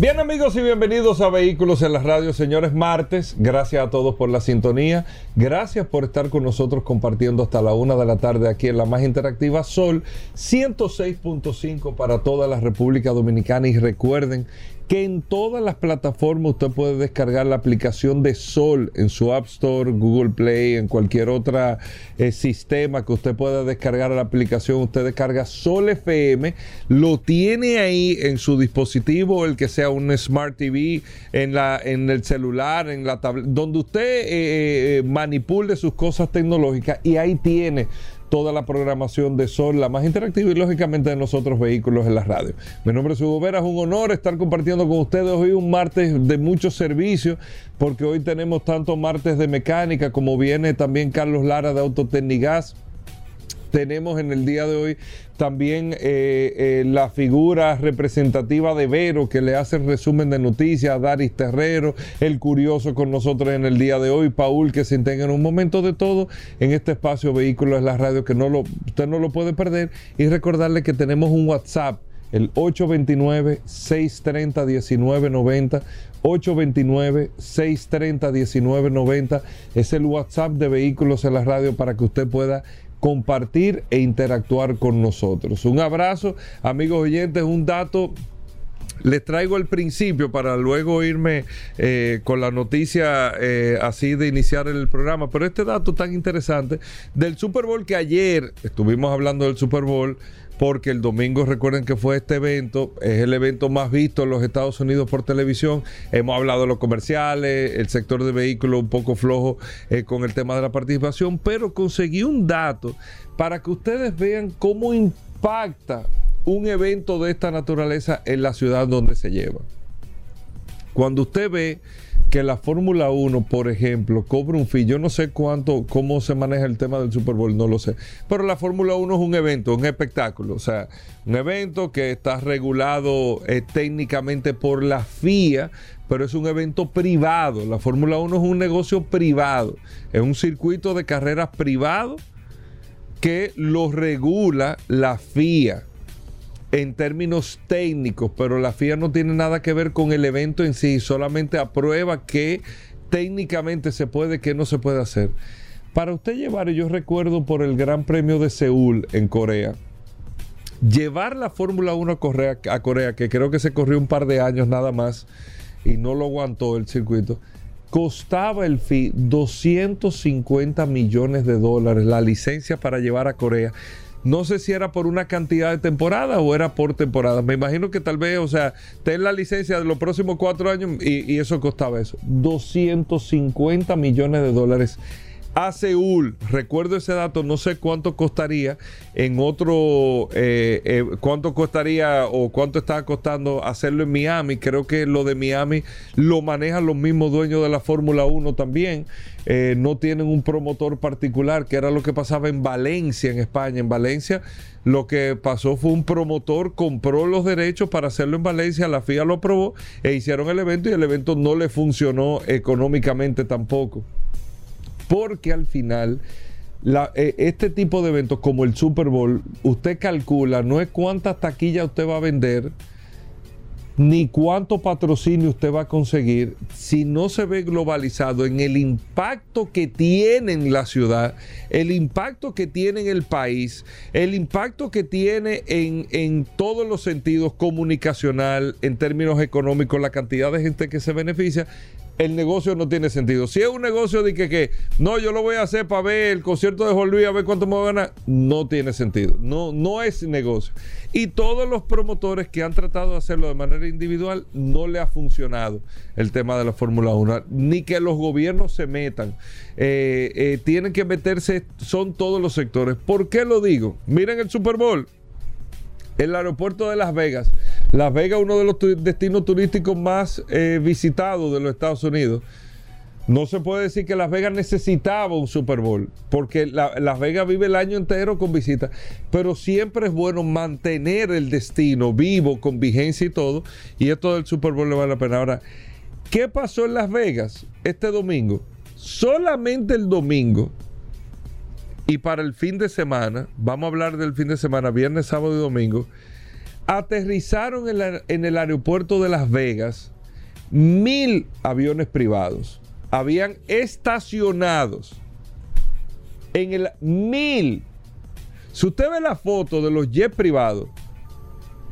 Bien amigos y bienvenidos a Vehículos en la Radio, señores, martes. Gracias a todos por la sintonía. Gracias por estar con nosotros compartiendo hasta la una de la tarde aquí en la más interactiva Sol 106.5 para toda la República Dominicana. Y recuerden que en todas las plataformas usted puede descargar la aplicación de Sol en su App Store, Google Play, en cualquier otro eh, sistema que usted pueda descargar la aplicación. Usted descarga Sol FM, lo tiene ahí en su dispositivo, el que sea un Smart TV, en, la, en el celular, en la tablet, donde usted eh, eh, manipule sus cosas tecnológicas y ahí tiene toda la programación de Sol, la más interactiva y lógicamente de nosotros vehículos en la radio. Mi nombre es Hugo Vera, es un honor estar compartiendo con ustedes hoy un martes de muchos servicios, porque hoy tenemos tanto martes de mecánica como viene también Carlos Lara de Autotecnigas tenemos en el día de hoy también eh, eh, la figura representativa de Vero que le hace el resumen de noticias, Daris Terrero, el curioso con nosotros en el día de hoy, Paul que se integra en un momento de todo en este espacio Vehículos en la Radio que no lo, usted no lo puede perder y recordarle que tenemos un WhatsApp el 829-630-1990. 829-630-1990 es el WhatsApp de Vehículos en la Radio para que usted pueda compartir e interactuar con nosotros. Un abrazo, amigos oyentes, un dato les traigo al principio para luego irme eh, con la noticia eh, así de iniciar el programa. Pero este dato tan interesante del Super Bowl que ayer estuvimos hablando del Super Bowl porque el domingo recuerden que fue este evento, es el evento más visto en los Estados Unidos por televisión. Hemos hablado de los comerciales, el sector de vehículos un poco flojo eh, con el tema de la participación, pero conseguí un dato para que ustedes vean cómo impacta un evento de esta naturaleza en la ciudad donde se lleva. Cuando usted ve que la Fórmula 1, por ejemplo, cobra un fee. Yo no sé cuánto, cómo se maneja el tema del Super Bowl, no lo sé. Pero la Fórmula 1 es un evento, un espectáculo. O sea, un evento que está regulado eh, técnicamente por la FIA, pero es un evento privado. La Fórmula 1 es un negocio privado. Es un circuito de carreras privado que lo regula la FIA en términos técnicos, pero la FIA no tiene nada que ver con el evento en sí, solamente aprueba que técnicamente se puede, que no se puede hacer. Para usted llevar, yo recuerdo por el Gran Premio de Seúl en Corea, llevar la Fórmula 1 a Corea, a Corea, que creo que se corrió un par de años nada más y no lo aguantó el circuito, costaba el fee 250 millones de dólares la licencia para llevar a Corea. No sé si era por una cantidad de temporada o era por temporada. Me imagino que tal vez, o sea, ten la licencia de los próximos cuatro años y, y eso costaba eso. 250 millones de dólares a Seúl. Recuerdo ese dato, no sé cuánto costaría en otro, eh, eh, cuánto costaría o cuánto estaba costando hacerlo en Miami. Creo que lo de Miami lo manejan los mismos dueños de la Fórmula 1 también. Eh, no tienen un promotor particular, que era lo que pasaba en Valencia, en España. En Valencia lo que pasó fue un promotor compró los derechos para hacerlo en Valencia, la FIA lo aprobó e hicieron el evento y el evento no le funcionó económicamente tampoco porque al final eh, este tipo de eventos como el Super Bowl, usted calcula, no es cuántas taquillas usted va a vender, ni cuánto patrocinio usted va a conseguir si no se ve globalizado en el impacto que tiene en la ciudad, el impacto que tiene en el país, el impacto que tiene en, en todos los sentidos comunicacional, en términos económicos, la cantidad de gente que se beneficia el negocio no tiene sentido. Si es un negocio de que, que, no, yo lo voy a hacer para ver el concierto de Juan Luis, a ver cuánto me voy a ganar, no tiene sentido. No, no es negocio. Y todos los promotores que han tratado de hacerlo de manera individual, no le ha funcionado el tema de la Fórmula 1. Ni que los gobiernos se metan. Eh, eh, tienen que meterse, son todos los sectores. ¿Por qué lo digo? Miren el Super Bowl. El aeropuerto de Las Vegas las Vegas, uno de los destinos turísticos más eh, visitados de los Estados Unidos. no se puede decir que Las Vegas necesitaba un Super Bowl, porque Las Vegas vive el año entero con visitas, pero siempre es bueno mantener el destino vivo, con vigencia y todo, y esto del Super Bowl le vale la pena. Ahora, ¿qué pasó en Las Vegas este domingo? Solamente el domingo, y para el fin de semana, vamos a hablar del fin de semana, viernes, sábado y domingo, aterrizaron en, el aeropuerto de Las Vegas mil aviones privados. Habían estacionados en el mil. Si usted ve la foto de los jets privados,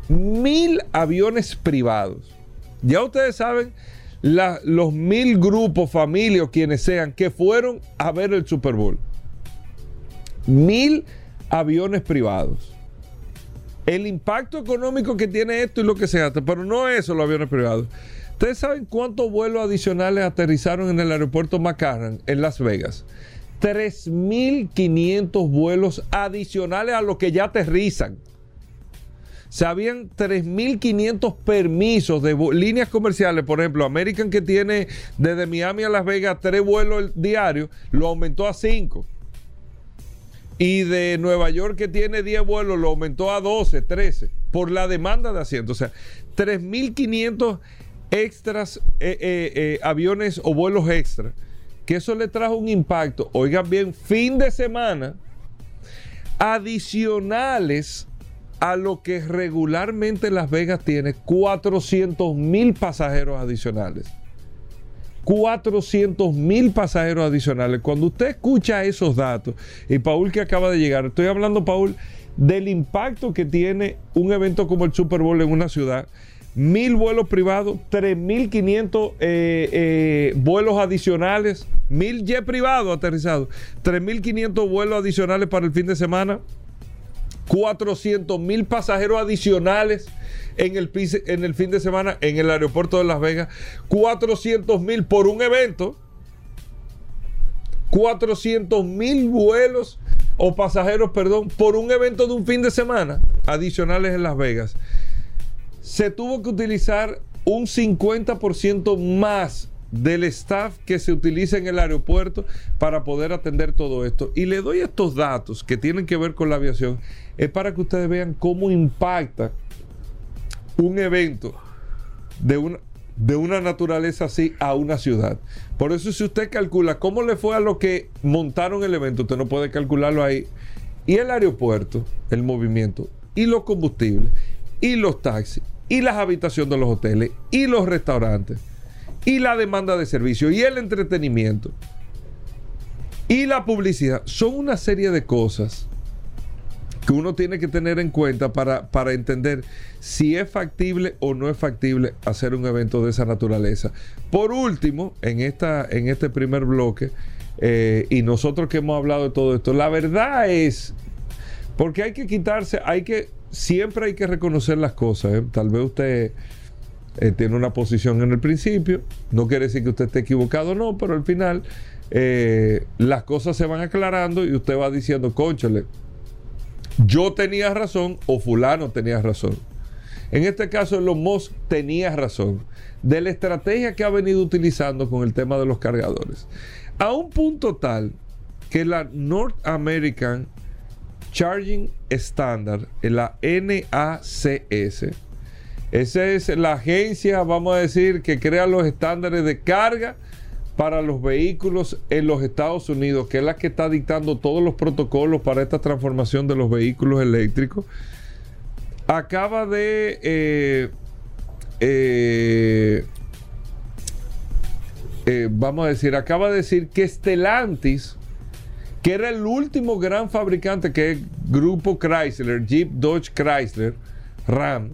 mil aviones privados. Ya ustedes saben los mil grupos, familias, quienes sean, que fueron a ver el Super Bowl. Mil aviones privados el impacto económico que tiene esto y lo que se hace, pero no eso los aviones privados. ¿Ustedes saben cuántos vuelos adicionales aterrizaron en el aeropuerto McCarran en Las Vegas? 3.500 vuelos adicionales a los que ya aterrizan. Se habían 3.500 permisos de líneas comerciales. Por ejemplo, American que tiene desde Miami a Las Vegas tres vuelos diarios, lo aumentó a 5. Y de Nueva York, que tiene 10 vuelos, lo aumentó a 12, 13, por la demanda de asientos. O sea, 3.500 extras, eh, eh, eh, aviones o vuelos extra. Que eso le trajo un impacto, oigan bien, fin de semana, adicionales a lo que regularmente Las Vegas tiene 400 mil pasajeros adicionales. 400 mil pasajeros adicionales. Cuando usted escucha esos datos, y Paul que acaba de llegar, estoy hablando, Paul, del impacto que tiene un evento como el Super Bowl en una ciudad. Mil vuelos privados, 3.500 eh, eh, vuelos adicionales, mil jet privados aterrizados, 3.500 vuelos adicionales para el fin de semana, 400 mil pasajeros adicionales en el, fin de semana en el aeropuerto de Las Vegas, 400 mil por un evento, 400 mil vuelos o pasajeros, perdón, por un evento de un fin de semana adicionales en Las Vegas. Se tuvo que utilizar un 50% más del staff que se utiliza en el aeropuerto para poder atender todo esto. Y le doy estos datos que tienen que ver con la aviación, es para que ustedes vean cómo impacta un evento de una, de una naturaleza así a una ciudad. Por eso si usted calcula cómo le fue a los que montaron el evento, usted no puede calcularlo ahí. Y el aeropuerto, el movimiento, y los combustibles, y los taxis, y las habitaciones de los hoteles, y los restaurantes, y la demanda de servicio, y el entretenimiento, y la publicidad. Son una serie de cosas que uno tiene que tener en cuenta para, para, entender si es factible o no es factible hacer un evento de esa naturaleza. Por último, en, esta, en este primer bloque, eh, y nosotros que hemos hablado de todo esto, la verdad es, porque hay que quitarse, hay que, siempre hay que reconocer las cosas. ¿eh? Tal vez usted... Eh, tiene una posición en el principio, no quiere decir que usted esté equivocado no, pero al final las cosas se van aclarando y usted va diciendo, conchale, yo tenía razón o fulano tenía razón. En este caso, los Musk tenía razón de la estrategia que ha venido utilizando con el tema de los cargadores. A un punto tal que la North American Charging Standard, la NACS, esa es la agencia, vamos a decir, que crea los estándares de carga para los vehículos en los Estados Unidos, que es la que está dictando todos los protocolos para esta transformación de los vehículos eléctricos, acaba de eh, eh, eh, vamos a decir, acaba de decir que Stellantis, que era el último gran fabricante que es Grupo Chrysler, Jeep Dodge Chrysler, Ram,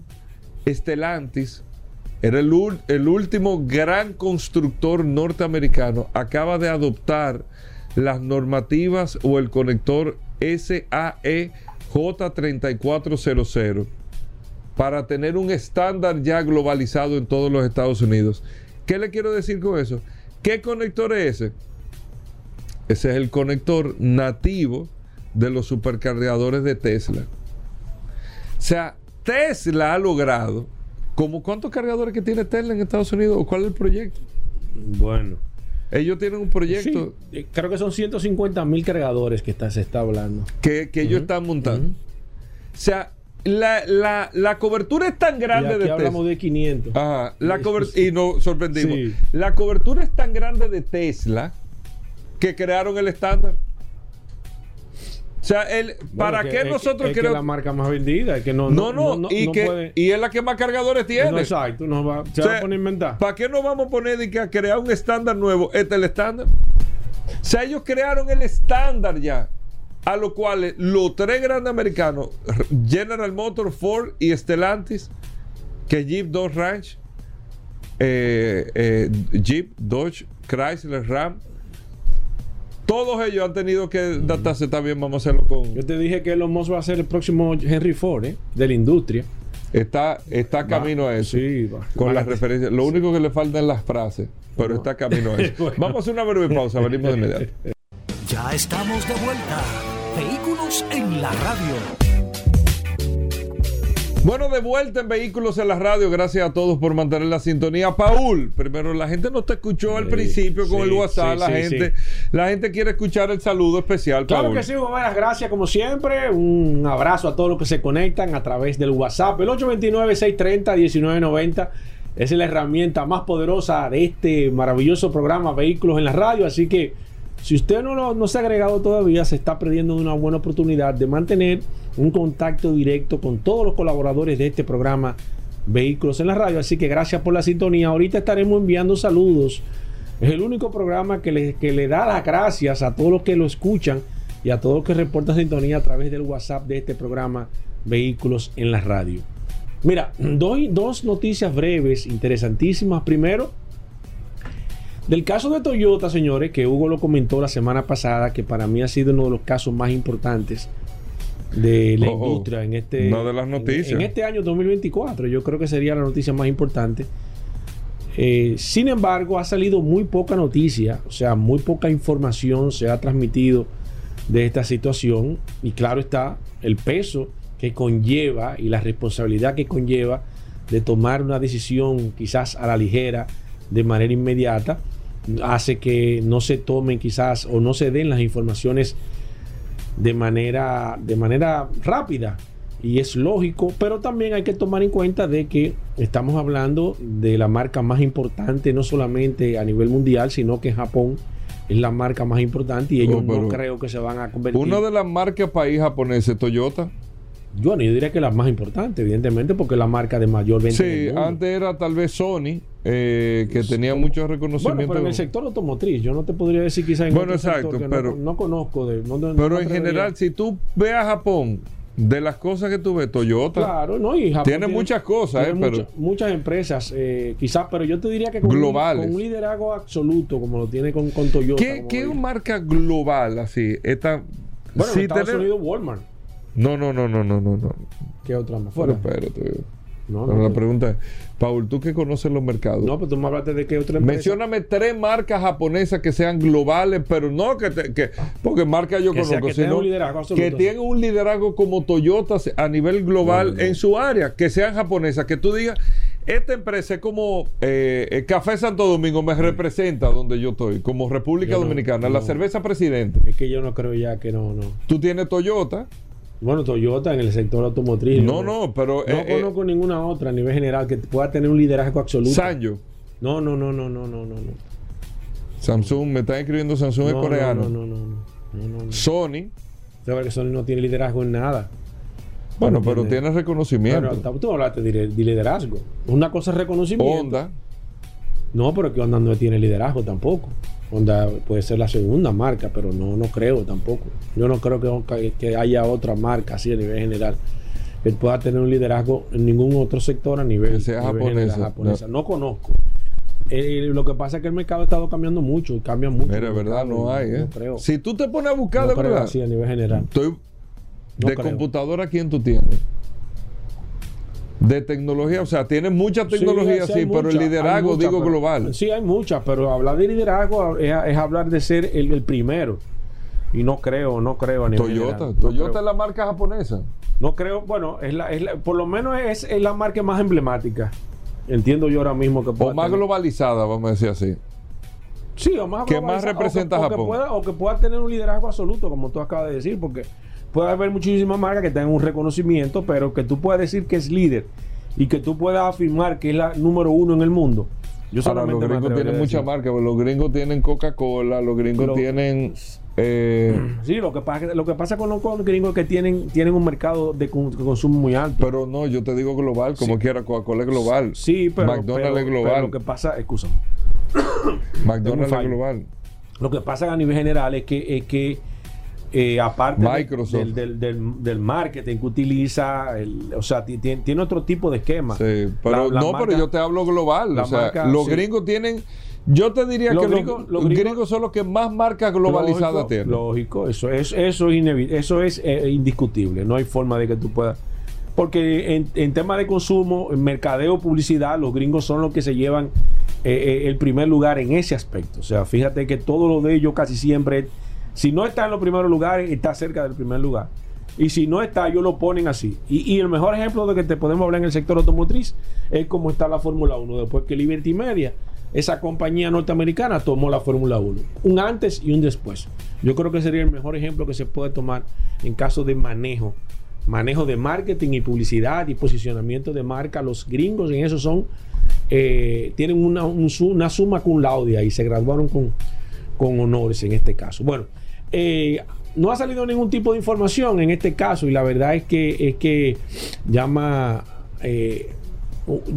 Stellantis era el, último gran constructor norteamericano, acaba de adoptar las normativas o el conector SAE J3400 para tener un estándar ya globalizado en todos los Estados Unidos. ¿Qué le quiero decir con eso? ¿Qué conector es ese? Ese es el conector nativo de los supercargadores de Tesla. O sea, Tesla ha logrado ¿Cómo cuántos cargadores que tiene Tesla en Estados Unidos? ¿O cuál es el proyecto? Bueno, Ellos tienen un proyecto Sí, eh, creo que son 150 mil cargadores que está, se está hablando. que, que ellos están montando. O sea, la, la, la cobertura es tan Y grande aquí de hablamos Tesla. de 500. Ajá, la sí. y nos sorprendimos. Sí. La cobertura es tan grande de Tesla que crearon el estándar. O sea, el, Bueno, ¿para que- qué que- nosotros queremos- la marca más vendida? Es que no, No, no, y, no que, puede- y es la que más cargadores tiene. No, exacto, no va, se O sea, va a poner a inventar. ¿Para qué nos vamos a poner de que a crear un estándar nuevo? Este es el estándar. O sea, ellos crearon el estándar ya. A lo cual los tres grandes americanos, General Motors, Ford y Stellantis, que Jeep, Dodge Ranch, eh, eh, Jeep, Dodge, Chrysler, Ram, todos ellos han tenido que adaptarse también. Vamos a hacerlo con. Yo te dije que Elon Musk va a ser el próximo Henry Ford ¿eh? de la industria. Está, está camino a eso. Sí, va. Con las referencias. Lo único que le faltan las frases, pero está camino a eso. Bueno. Vamos a hacer una breve pausa, venimos de inmediato. Ya estamos de vuelta. Vehículos en la radio. Bueno, de vuelta en Vehículos en la Radio. Gracias a todos por mantener la sintonía. Paul, primero, la gente no te escuchó al Sí, principio con sí, el WhatsApp. sí, la, gente, la gente quiere escuchar el saludo especial, Claro Paul. que sí, buenas gracias como siempre. Un abrazo a todos los que se conectan a través del WhatsApp. El 829-630-1990 es la herramienta más poderosa de este maravilloso programa Vehículos en la Radio. Así que si usted no, lo- no se ha agregado todavía, se está perdiendo una buena oportunidad de mantener un contacto directo con todos los colaboradores de este programa Vehículos en la Radio. Así que gracias por la sintonía. Ahorita estaremos enviando saludos. Es el único programa que le, que le da las gracias a todos los que lo escuchan y a todos los que reportan sintonía a través del WhatsApp de este programa Vehículos en la Radio. Mira, doy dos noticias breves, interesantísimas. Primero, del caso de Toyota, señores, que Hugo lo comentó la semana pasada, que para mí ha sido uno de los casos más importantes de la Oh, oh. industria en este, de las noticias. en este año 2024. Yo creo que sería la noticia más importante. Eh, sin embargo, ha salido muy poca noticia, o sea, muy poca información se ha transmitido de esta situación. Y claro está, el peso que conlleva y la responsabilidad que conlleva de tomar una decisión quizás a la ligera, de manera inmediata, hace que no se tomen quizás o no se den las informaciones de manera, de manera rápida. Y es lógico, pero también hay que tomar en cuenta de que estamos hablando de la marca más importante, no solamente a nivel mundial, sino que en Japón es la marca más importante y ellos Oh, no creo que se van a convertir. Una de las marcas país japoneses, Toyota. Bueno, yo diría que la más importante, evidentemente, porque es la marca de mayor venta. Sí, antes era tal vez Sony, eh, que tenía mucho Bueno, reconocimiento. pero en el sector automotriz, yo no te podría decir quizás en Bueno, otro sector exacto, que pero- no, no conozco. De, no- no- pero en general, si tú ves a Japón, de las cosas que tú ves, Toyota, Claro, no, y Japón Tiene muchas cosas, tiene eh, pero- mucha- muchas empresas, eh, quizás, pero yo te diría que con, un- Globales. con un liderazgo absoluto, como lo tiene con, con Toyota. ¿qué, qué marca global así? Esta, Bueno, si en Estados tener- Unidos, Walmart. No, no, no, no, no, no, no. ¿Qué otra más? Pero Fuera. espérate. No, Pero no, la pregunta es, Paul, tú que conoces los mercados, no, pero tú me hablaste de qué otra empresa. mencióname tres marcas japonesas que sean globales, pero no que, te- que porque marcas yo Que sea- conozco, que sino un que tengan un liderazgo como Toyota a nivel global No, no, no. en su área, que sean japonesas, que tú digas, esta empresa es como eh, eh, Café Santo Domingo me representa donde yo estoy, como República Yo Dominicana, la cerveza presidente. Es que yo no creo ya que no, no. Tú tienes Toyota, Bueno, Toyota en el sector automotriz. no, no, pero No eh, eh, conozco ninguna otra a nivel general que pueda tener un liderazgo absoluto. Sanyo, No, no, no, no, no, no, no. Samsung, me están escribiendo Samsung es No, coreano. No, no, no, no. no. Sony, Sabes que Sony no tiene liderazgo en nada. bueno, pero tiene reconocimiento. Pero tú hablaste de, de liderazgo. Una cosa es reconocimiento. Honda, No, pero que Honda no tiene liderazgo tampoco. Honda puede ser la segunda marca, pero no, no creo tampoco. Yo no creo que, que haya otra marca así a nivel general que pueda tener un liderazgo en ningún otro sector a nivel, Que sea nivel general japonesa. No. conozco. Eh, lo que pasa es que el mercado ha estado cambiando mucho y cambia mucho. el verdad, mercado, no hay, ¿eh? No creo. Si tú te pones a buscar de verdad, así a nivel general. estoy de creo. computadora, ¿quién tú tienes? De tecnología, o sea, tienes mucha tecnología, sí, pero el liderazgo, mucha, digo, pero- global. Sí, hay muchas, pero hablar de liderazgo es, es hablar de ser el, el primero. Y no creo, no creo a nivel Toyota, general. No Toyota creo. es la marca japonesa. No creo, bueno, es la, es la- por lo menos es, es la marca más emblemática. Entiendo yo ahora mismo que O más tener. globalizada, vamos a decir así. Sí, o más ¿Qué más representa o que, o que Japón? pueda, o que pueda tener un liderazgo absoluto, como tú acabas de decir, porque puede haber muchísimas marcas que tengan un reconocimiento, pero que tú puedas decir que es líder y que tú puedas afirmar que es la número uno en el mundo. Yo Ahora, los gringos tienen muchas marcas, los gringos tienen Coca-Cola, los gringos Lo- tienen... eh, Sí, lo que pasa, lo que pasa con los, gringos es que tienen, tienen un mercado de, con- de consumo muy alto. pero no, yo te digo global, como quiera, Coca-Cola es global. Sí, pero, McDonald's pero- es global. pero lo que pasa, escúchame, McDonald's es global. lo que pasa a nivel general es que, es que eh, aparte Microsoft. del, del, del- del marketing que utiliza, el- o sea, ti- tiene, tiene otro tipo de esquema. Sí, pero La- la no, marca- pero yo te hablo global. la O sea, marca, los sí. gringos tienen. Yo te diría Los que gringos- los, los gringos- gringos son los que más marcas globalizadas lógico, tienen. Lógico, eso es, eso es, eso es eh, indiscutible. No hay forma de que tú puedas. Porque en, en tema de consumo, en mercadeo, publicidad, los gringos son los que se llevan eh, eh, el primer lugar en ese aspecto. O sea, fíjate que todo lo de ellos casi siempre, si no está en los primeros lugares, está cerca del primer lugar. Y si no está, ellos lo ponen así. Y, el mejor ejemplo de que te podemos hablar en el sector automotriz es como está la Fórmula 1. Después que Liberty Media, esa compañía norteamericana, tomó la Fórmula 1. Un antes y un después. Yo creo que sería el mejor ejemplo que se puede tomar en caso de manejo. Manejo de marketing y publicidad y posicionamiento de marca. Los gringos en eso son, eh, tienen una, un una suma cum laude y se graduaron con, con honores en este caso. Bueno, eh, no ha salido ningún tipo de información en este caso y la verdad es que es que llama eh,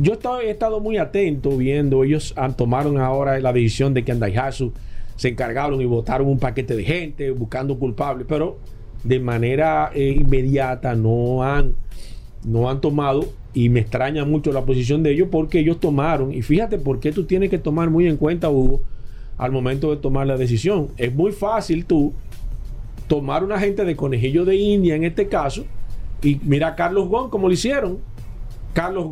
yo he estado, muy atento viendo ellos han, tomaron ahora la decisión de que en Daihatsu se encargaron y votaron un paquete de gente buscando culpables pero de manera eh, inmediata no han no han tomado y me extraña mucho la posición de ellos porque ellos tomaron y fíjate por qué tú tienes que tomar muy en cuenta Hugo al momento de tomar la decisión. Es muy fácil tú tomar una gente de conejillo de India en este caso y mira a Carlos Gon como lo hicieron. Carlos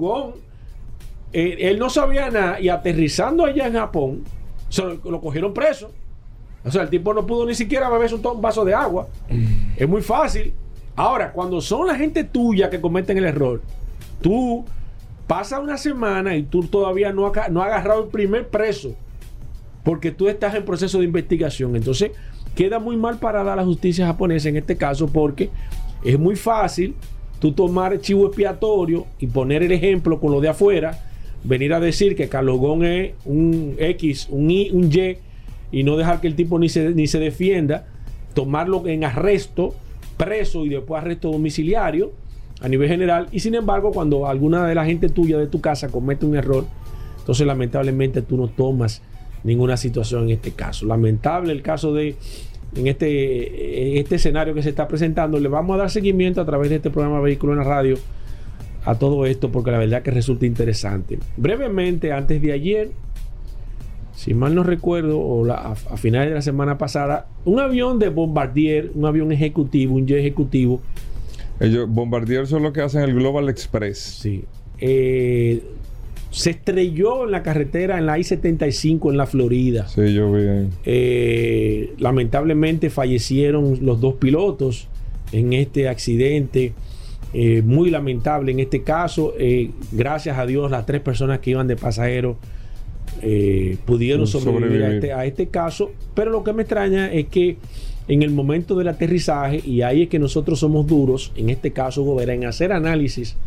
eh, él no sabía nada y aterrizando allá en Japón se lo, cogieron preso. O sea el tipo no pudo ni siquiera beberse un, vaso de agua. Es muy fácil. Ahora cuando son la gente tuya que cometen el error tú pasa una semana y tú todavía no no has agarrado el primer preso porque tú estás en proceso de investigación. Entonces, queda muy mal parada la justicia japonesa en este caso porque es muy fácil tú tomar chivo expiatorio y poner el ejemplo con lo de afuera, venir a decir que Carlos Gon es un X, un Y, un Y, y no dejar que el tipo ni se, ni se defienda, tomarlo en arresto, preso y después arresto domiciliario a nivel general. Y sin embargo, cuando alguna de la gente tuya de tu casa comete un error, entonces lamentablemente tú no tomas ninguna situación en este caso. Lamentable el caso de en este, en este escenario que se está presentando. Le vamos a dar seguimiento a través de este programa Vehículo en la Radio a todo esto porque la verdad que resulta interesante. Brevemente, antes de ayer, si mal no recuerdo, o la- a, a finales de la semana pasada, un avión de Bombardier, un avión ejecutivo, un jet ejecutivo, Ellos, Bombardier son los que hacen el Global Express. Sí. Eh, se estrelló en la carretera en la I-75 en la Florida. Sí, yo vi. ahí. Eh, lamentablemente fallecieron los dos pilotos en este accidente. Eh, muy lamentable en este caso. Eh, gracias a Dios, las tres personas que iban de pasajeros eh, pudieron sobrevivir, A, este, a este caso. Pero lo que me extraña es que en el momento del aterrizaje, y ahí es que nosotros somos duros, en este caso, Gobera, en hacer análisis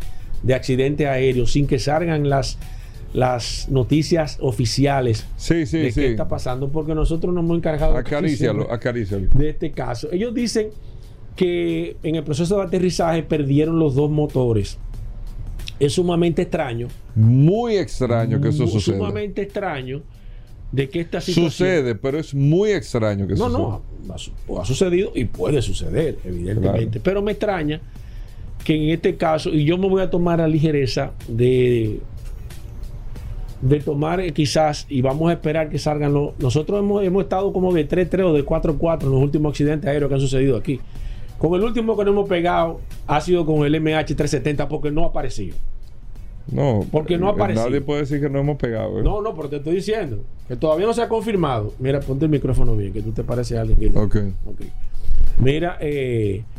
de accidente aéreo sin que salgan las, las noticias oficiales Sí, sí, de sí. qué está pasando, porque nosotros nos hemos encargado Acarícialo, acarícialo. de este caso. Ellos dicen que en el proceso de aterrizaje perdieron los dos motores. Es sumamente extraño. Muy extraño que eso suceda. Sumamente extraño de que esta situación. Sucede, pero es muy extraño que No, suceda. no, ha, su- ha sucedido y puede suceder, evidentemente. Pero me extraña que en este caso, y yo me voy a tomar la ligereza de, de tomar eh, quizás, y vamos a esperar que salgan los. Nosotros hemos, hemos estado como de 3-3 o de 4-4 en los últimos accidentes aéreos que han sucedido aquí. Con el último que nos hemos pegado ha sido con el MH370 porque no ha aparecido. No, Porque no ha eh, aparecido. Nadie puede decir que no hemos pegado. ¿eh? No, no, pero te estoy diciendo que todavía no se ha confirmado. Mira, ponte el micrófono bien, que tú te pareces a alguien. que- Ok. Ok. Mira, eh, ¿Y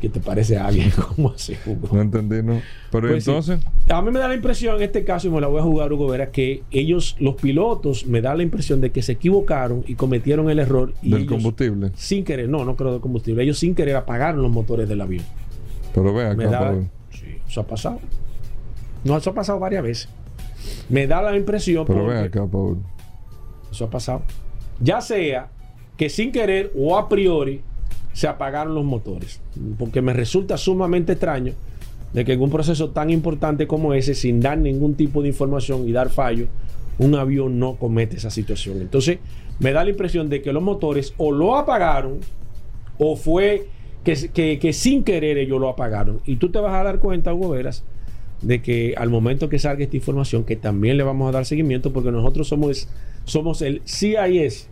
¿Qué te parece a alguien como así, Hugo? No entendí, ¿no? Pero Pues sí. entonces, A mí me da la impresión en este caso, y me la voy a jugar, Hugo Vera, que ellos, los pilotos, me da la impresión de que se equivocaron y cometieron el error. Y del ellos, combustible. Sin querer, no, no creo de combustible. Ellos sin querer apagaron los motores del avión. Pero ve Me acá, da, sí, eso ha pasado. No, eso ha pasado varias veces. Me da la impresión. Pero ve porque- acá, Paul. Eso ha pasado. Ya sea que sin querer o a priori se apagaron los motores. Porque me resulta sumamente extraño de que en un proceso tan importante como ese, sin dar ningún tipo de información y dar fallo, un avión no comete esa situación. Entonces, me da la impresión de que los motores o lo apagaron o fue que, que- sin querer ellos lo apagaron. Y tú te vas a dar cuenta, Hugo Veras, de que al momento que salga esta información, que también le vamos a dar seguimiento, porque nosotros somos, somos el CIS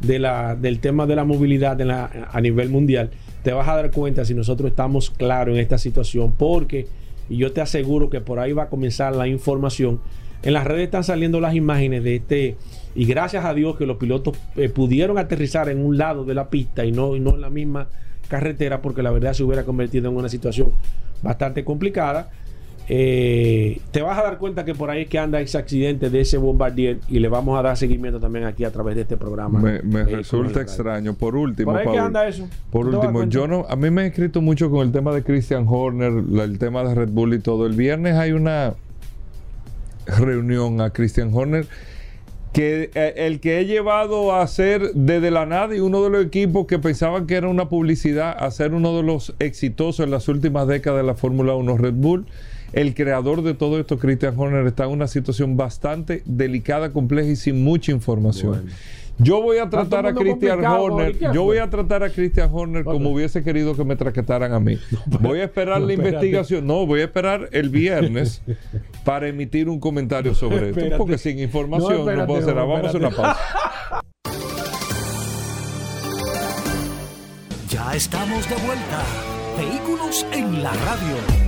de la, del tema de la movilidad a nivel mundial, te vas a dar cuenta si nosotros estamos claros en esta situación, porque, y yo te aseguro que por ahí va a comenzar la información, en las redes están saliendo las imágenes de este, y gracias a Dios que los pilotos eh, pudieron aterrizar en un lado de la pista y no en la misma carretera, porque la verdad se hubiera convertido en una situación bastante complicada. Eh, te vas a dar cuenta que por ahí es que anda ese accidente de ese bombardier y le vamos a dar seguimiento también aquí a través de este programa. Me, me Vehículos resulta extraño. Por último, Por ahí que anda eso. Por ¿Tú te das último, yo no, a mí me he escrito mucho con el tema de Christian Horner, el tema de Red Bull y todo. El viernes hay una reunión a Christian Horner que eh, el que he llevado a ser desde la nada y uno de los equipos que pensaban que era una publicidad a ser uno de los exitosos en las últimas décadas de la Fórmula 1 Red Bull. El creador de todo esto, Christian Horner, está en una situación bastante delicada, compleja y sin mucha información. Bueno. Yo voy a tratar a Christian Horner, ¿y qué yo voy a tratar a Christian Horner como hubiese querido que me traquetaran a mí. Voy a esperar no, la espérate. investigación. No, voy a esperar el viernes para emitir un comentario sobre esto. Espérate. Porque sin información no, espérate, puedo hacer nada. Vamos a hacer una pausa. Ya estamos de vuelta. Vehículos en la radio.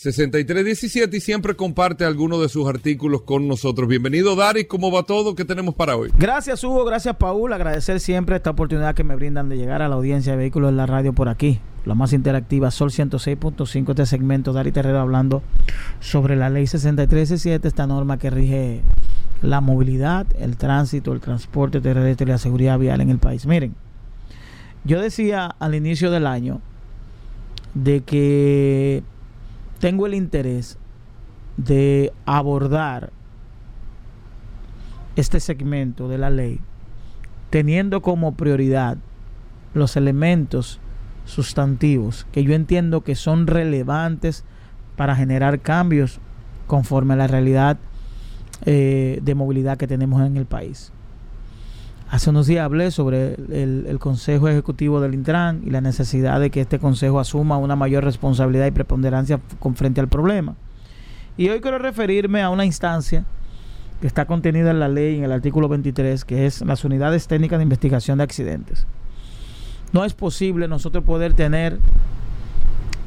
6317 y siempre comparte algunos de sus artículos con nosotros. Bienvenido Daris, ¿cómo va todo? ¿Qué tenemos para hoy? Gracias Hugo, gracias Paul, agradecer siempre esta oportunidad que me brindan de llegar a la audiencia de vehículos en la radio por aquí, la más interactiva, Sol 106.5, este segmento, Dari Terrero hablando sobre la ley 6317, esta norma que rige la movilidad, el tránsito, el transporte terrestre y la seguridad vial en el país. Miren, yo decía al inicio del año de que tengo el interés de abordar este segmento de la ley teniendo como prioridad los elementos sustantivos que yo entiendo que son relevantes para generar cambios conforme a la realidad eh, de movilidad que tenemos en el país. Hace unos días hablé sobre el, Consejo Ejecutivo del Intran y la necesidad de que este Consejo asuma una mayor responsabilidad y preponderancia con frente al problema. Y hoy quiero referirme a una instancia que está contenida en la ley en el artículo 23, que es las unidades técnicas de investigación de accidentes. No es posible nosotros poder tener,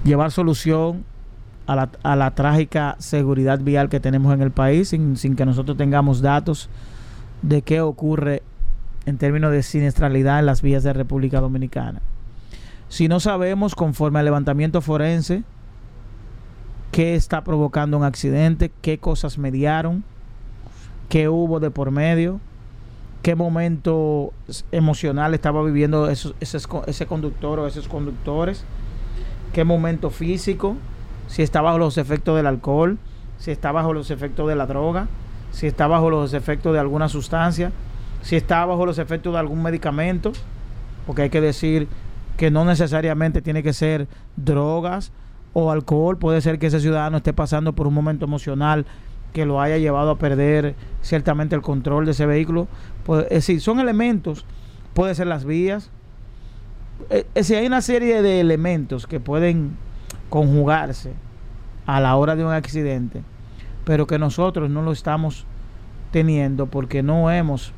llevar solución a la, trágica seguridad vial que tenemos en el país sin que nosotros tengamos datos de qué ocurre en términos de siniestralidad en las vías de República Dominicana. Si no sabemos, conforme al levantamiento forense, qué está provocando un accidente, qué cosas mediaron, qué hubo de por medio, qué momento emocional estaba viviendo ese conductor o esos conductores, qué momento físico, si está bajo los efectos del alcohol, si está bajo los efectos de la droga, si está bajo los efectos de alguna sustancia, si está bajo los efectos de algún medicamento, porque hay que decir que no necesariamente tiene que ser drogas o alcohol, puede ser que ese ciudadano esté pasando por un momento emocional que lo haya llevado a perder ciertamente el control de ese vehículo. Pues, es decir, son elementos, puede ser las vías. Eh, Es decir, hay una serie de elementos que pueden conjugarse a la hora de un accidente, pero que nosotros no lo estamos teniendo porque no hemos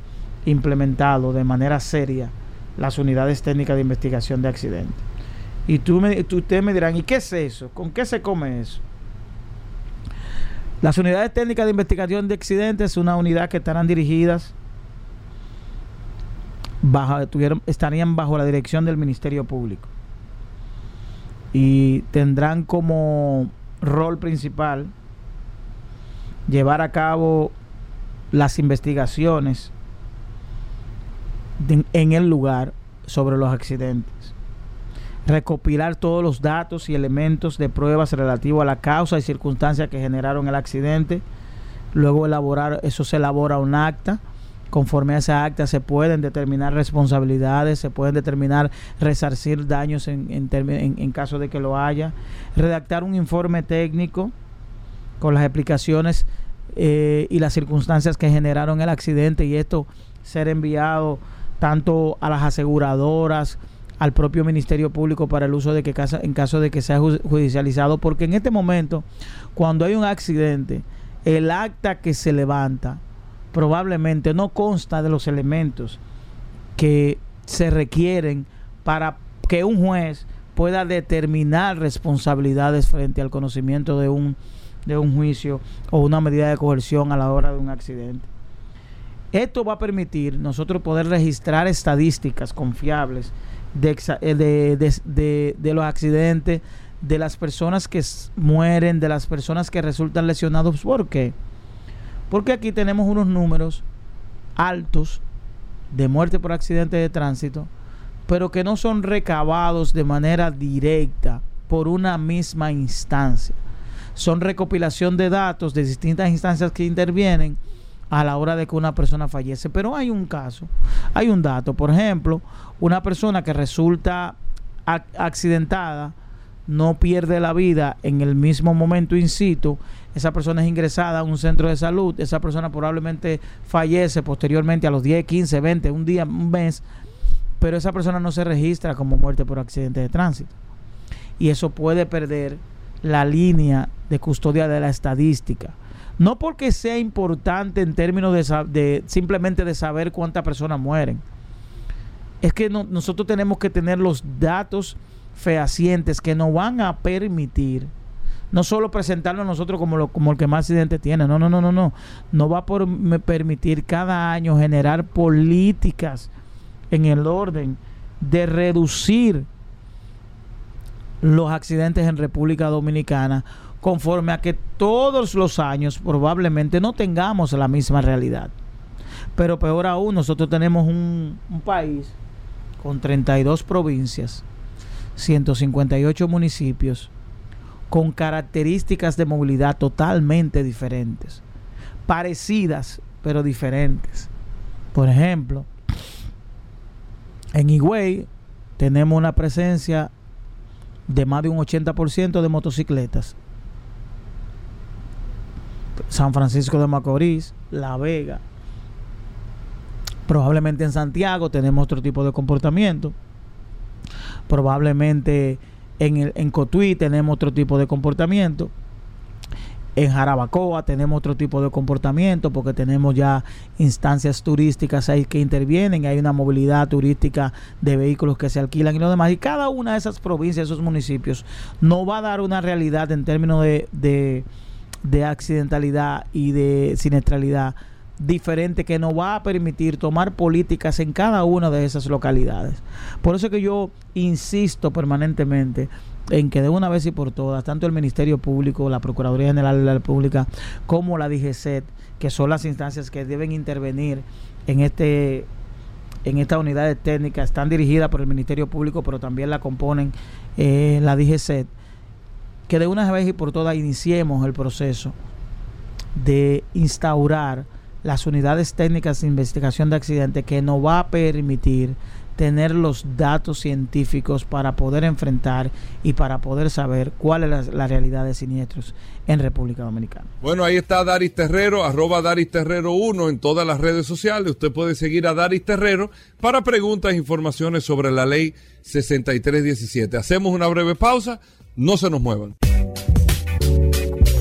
implementado de manera seria las unidades técnicas de investigación de accidentes. Y tú ustedes me dirán, ¿y qué es eso? ¿Con qué se come eso? Las unidades técnicas de investigación de accidentes es una unidad que estarán dirigidas bajo, estarían bajo la dirección del Ministerio Público y tendrán como rol principal llevar a cabo las investigaciones en el lugar sobre los accidentes. Recopilar todos los datos y elementos de pruebas relativos a la causa y circunstancias que generaron el accidente, luego elaborar, eso se elabora un acta, conforme a esa acta se pueden determinar responsabilidades, se pueden determinar resarcir daños en, en, en, caso de que lo haya, redactar un informe técnico con las explicaciones eh, y las circunstancias que generaron el accidente y esto ser enviado tanto a las aseguradoras, al propio Ministerio Público para el uso de que casa, en caso de que sea judicializado, porque en este momento, cuando hay un accidente, el acta que se levanta probablemente no consta de los elementos que se requieren para que un juez pueda determinar responsabilidades frente al conocimiento de un, de un juicio o una medida de coerción a la hora de un accidente. Esto va a permitir nosotros poder registrar estadísticas confiables eh, de, de, los accidentes, de las personas que mueren, de las personas que resultan lesionados. ¿Por qué? Porque aquí tenemos unos números altos de muerte por accidente de tránsito, pero que no son recabados de manera directa por una misma instancia. Son recopilación de datos de distintas instancias que intervienen a la hora de que una persona fallece. Pero hay un caso, hay un dato. Por ejemplo, una persona que resulta accidentada no pierde la vida en el mismo momento in situ, esa persona es ingresada a un centro de salud, esa persona probablemente fallece posteriormente a los 10, 15, 20, un día, un mes, pero esa persona no se registra como muerte por accidente de tránsito. Y eso puede perder la línea de custodia de la estadística no porque sea importante en términos de, simplemente de saber cuántas personas mueren. Es que nosotros tenemos que tener los datos fehacientes que nos van a permitir no solo presentarlo a nosotros como, el que más accidentes tiene, no, no, no, no, no. No va a permitir cada año generar políticas en el orden de reducir los accidentes en República Dominicana conforme a que todos los años probablemente no tengamos la misma realidad. Pero peor aún, nosotros tenemos un, país con 32 provincias, 158 municipios, con características de movilidad totalmente diferentes, parecidas pero diferentes. Por ejemplo, en Higüey tenemos una presencia de más de un 80% de motocicletas San Francisco de Macorís, La Vega. Probablemente en Santiago tenemos otro tipo de comportamiento. Probablemente en, el, en Cotuí tenemos otro tipo de comportamiento. En Jarabacoa tenemos otro tipo de comportamiento porque tenemos ya instancias turísticas ahí que intervienen, hay una movilidad turística de vehículos que se alquilan y lo demás. Y cada una de esas provincias, esos municipios, no va a dar una realidad en términos de, de de accidentalidad y de siniestralidad diferente que nos va a permitir tomar políticas en cada una de esas localidades. Por eso que yo insisto permanentemente en que de una vez y por todas, tanto el Ministerio Público, la Procuraduría General de la República, como la DGCET, que son las instancias que deben intervenir en este en estas unidades técnicas, están dirigidas por el Ministerio Público, pero también la componen eh, la DGCET que de una vez y por todas iniciemos el proceso de instaurar las unidades técnicas de investigación de accidentes que nos va a permitir tener los datos científicos para poder enfrentar y para poder saber cuál es la, realidad de siniestros en República Dominicana. Bueno, ahí está Daris Terrero, arroba Daris Terrero 1 en todas las redes sociales. Usted puede seguir a Daris Terrero para preguntas e informaciones sobre la ley 6317. Hacemos una breve pausa, no se nos muevan.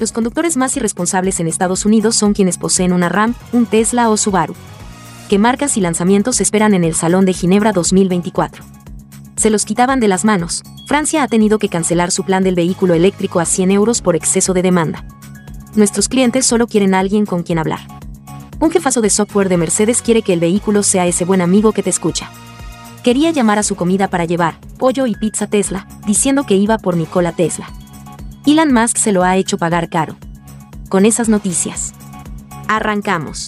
Los conductores más irresponsables en Estados Unidos son quienes poseen una RAM, un Tesla o Subaru. ¿Qué marcas y lanzamientos esperan en el Salón de Ginebra 2024? Se los quitaban de las manos. Francia ha tenido que cancelar su plan del vehículo eléctrico a 100 euros por exceso de demanda. Nuestros clientes solo quieren a alguien con quien hablar. Un jefazo de software de Mercedes quiere que el vehículo sea ese buen amigo que te escucha. Quería llamar a su comida para llevar, pollo y pizza Tesla, diciendo que iba por Nikola Tesla. Elon Musk se lo ha hecho pagar caro. Con esas noticias. Arrancamos.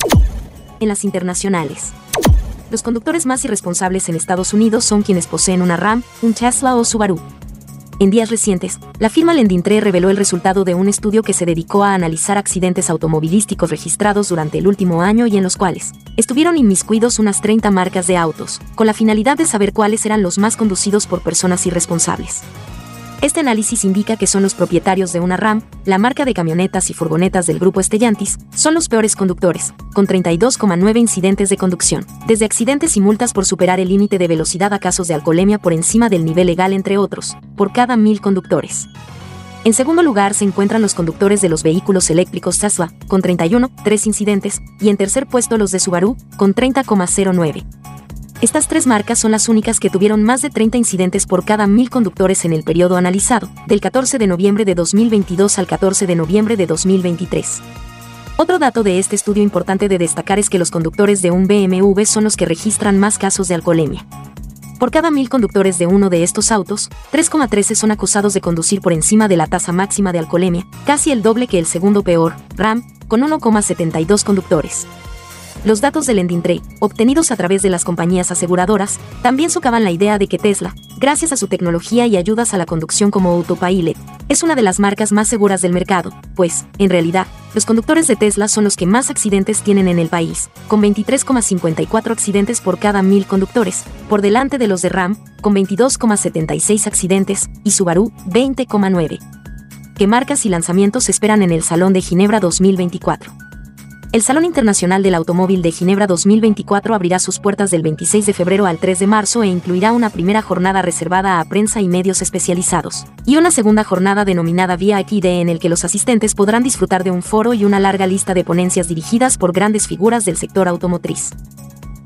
En las internacionales. Los conductores más irresponsables en Estados Unidos son quienes poseen una RAM, un Tesla o Subaru. En días recientes, la firma Lendintre reveló el resultado de un estudio que se dedicó a analizar accidentes automovilísticos registrados durante el último año y en los cuales estuvieron inmiscuidos unas 30 marcas de autos, con la finalidad de saber cuáles eran los más conducidos por personas irresponsables. Este análisis indica que son los propietarios de una RAM, la marca de camionetas y furgonetas del grupo Stellantis, son los peores conductores, con 32,9 incidentes de conducción, desde accidentes y multas por superar el límite de velocidad a casos de alcoholemia por encima del nivel legal entre otros, por cada mil conductores. En segundo lugar se encuentran los conductores de los vehículos eléctricos Tesla, con 31, 3 incidentes, y en tercer puesto los de Subaru, con 30,09. Estas tres marcas son las únicas que tuvieron más de 30 incidentes por cada mil conductores en el periodo analizado, del 14 de noviembre de 2022 al 14 de noviembre de 2023. Otro dato de este estudio importante de destacar es que los conductores de un BMW son los que registran más casos de alcoholemia. Por cada mil conductores de uno de estos autos, 3,13 son acusados de conducir por encima de la tasa máxima de alcoholemia, casi el doble que el segundo peor, RAM, con 1,72 conductores. Los datos del Endintrade, obtenidos a través de las compañías aseguradoras, también socavan la idea de que Tesla, gracias a su tecnología y ayudas a la conducción como Autopilot, es una de las marcas más seguras del mercado, pues, en realidad, los conductores de Tesla son los que más accidentes tienen en el país, con 23,54 accidentes por cada mil conductores, por delante de los de RAM, con 22,76 accidentes, y Subaru, 20,9. ¿Qué marcas y lanzamientos esperan en el Salón de Ginebra 2024? El Salón Internacional del Automóvil de Ginebra 2024 abrirá sus puertas del 26 de febrero al 3 de marzo e incluirá una primera jornada reservada a prensa y medios especializados, y una segunda jornada denominada VIP en el que los asistentes podrán disfrutar de un foro y una larga lista de ponencias dirigidas por grandes figuras del sector automotriz.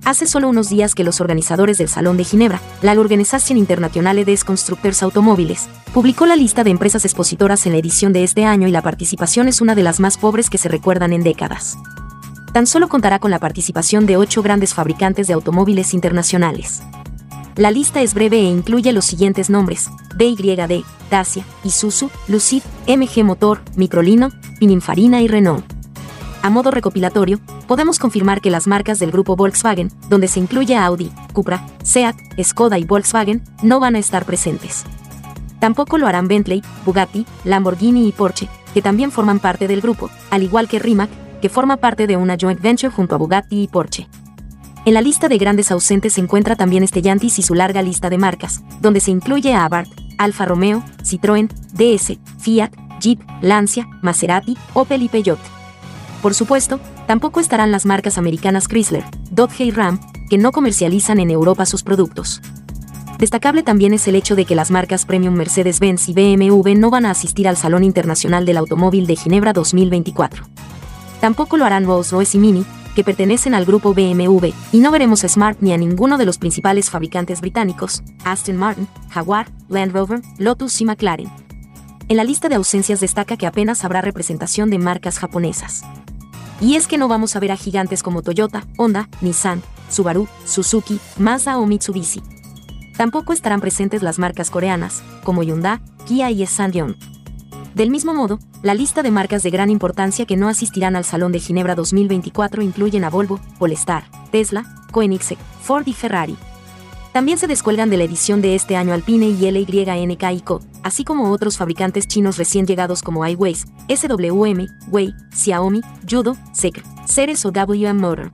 Hace solo unos días que los organizadores del Salón de Ginebra, la Organización Internacional des Constructeurs Automóviles, publicó la lista de empresas expositoras en la edición de este año y la participación es una de las más pobres que se recuerdan en décadas. Tan solo contará con la participación de ocho grandes fabricantes de automóviles internacionales. La lista es breve e incluye los siguientes nombres: BYD, Dacia, Isuzu, Lucid, MG Motor, Microlino, Pininfarina y Renault. A modo recopilatorio, podemos confirmar que las marcas del grupo Volkswagen, donde se incluye Audi, Cupra, Seat, Skoda y Volkswagen, no van a estar presentes. Tampoco lo harán Bentley, Bugatti, Lamborghini y Porsche, que también forman parte del grupo, al igual que Rimac, que forma parte de una joint venture junto a Bugatti y Porsche. En la lista de grandes ausentes se encuentra también Stellantis y su larga lista de marcas, donde se incluye a Abarth, Alfa Romeo, Citroën, DS, Fiat, Jeep, Lancia, Maserati, Opel y Peugeot. Por supuesto, tampoco estarán las marcas americanas Chrysler, Dodge y Ram, que no comercializan en Europa sus productos. Destacable también es el hecho de que las marcas Premium Mercedes-Benz y BMW no van a asistir al Salón Internacional del Automóvil de Ginebra 2024. Tampoco lo harán Rolls-Royce y Mini, que pertenecen al grupo BMW, y no veremos a Smart ni a ninguno de los principales fabricantes británicos, Aston Martin, Jaguar, Land Rover, Lotus y McLaren. En la lista de ausencias destaca que apenas habrá representación de marcas japonesas. Y es que no vamos a ver a gigantes como Toyota, Honda, Nissan, Subaru, Suzuki, Mazda o Mitsubishi. Tampoco estarán presentes las marcas coreanas, como Hyundai, Kia y Ssangyong. Del mismo modo, la lista de marcas de gran importancia que no asistirán al Salón de Ginebra 2024 incluyen a Volvo, Polestar, Tesla, Koenigsegg, Ford y Ferrari. También se descuelgan de la edición de este año Alpine y LYNK y Co, así como otros fabricantes chinos recién llegados como iWays, SWM, Wei, Xiaomi, Judo, Secre, Ceres o WM Motor.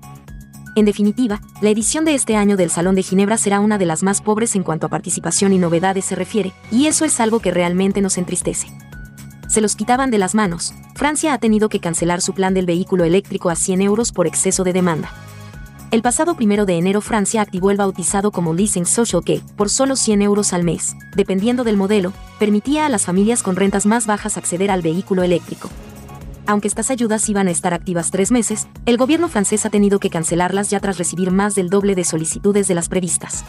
En definitiva, la edición de este año del Salón de Ginebra será una de las más pobres en cuanto a participación y novedades se refiere, y eso es algo que realmente nos entristece. Se los quitaban de las manos. Francia ha tenido que cancelar su plan del vehículo eléctrico a 100 euros por exceso de demanda. El pasado primero de enero Francia activó el bautizado como Leasing Social que, por solo 100 euros al mes, dependiendo del modelo, permitía a las familias con rentas más bajas acceder al vehículo eléctrico. Aunque estas ayudas iban a estar activas tres meses, el gobierno francés ha tenido que cancelarlas ya tras recibir más del doble de solicitudes de las previstas.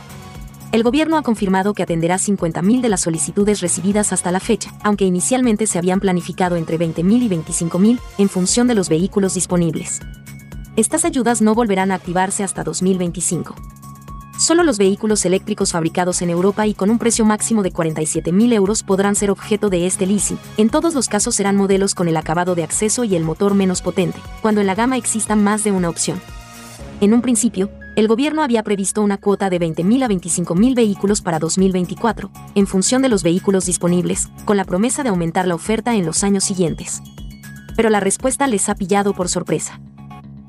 El gobierno ha confirmado que atenderá 50.000 de las solicitudes recibidas hasta la fecha, aunque inicialmente se habían planificado entre 20.000 y 25.000 en función de los vehículos disponibles. Estas ayudas no volverán a activarse hasta 2025. Solo los vehículos eléctricos fabricados en Europa y con un precio máximo de 47.000 euros podrán ser objeto de este leasing. En todos los casos serán modelos con el acabado de acceso y el motor menos potente, cuando en la gama exista más de una opción. En un principio, el gobierno había previsto una cuota de 20.000 a 25.000 vehículos para 2024, en función de los vehículos disponibles, con la promesa de aumentar la oferta en los años siguientes. Pero la respuesta les ha pillado por sorpresa.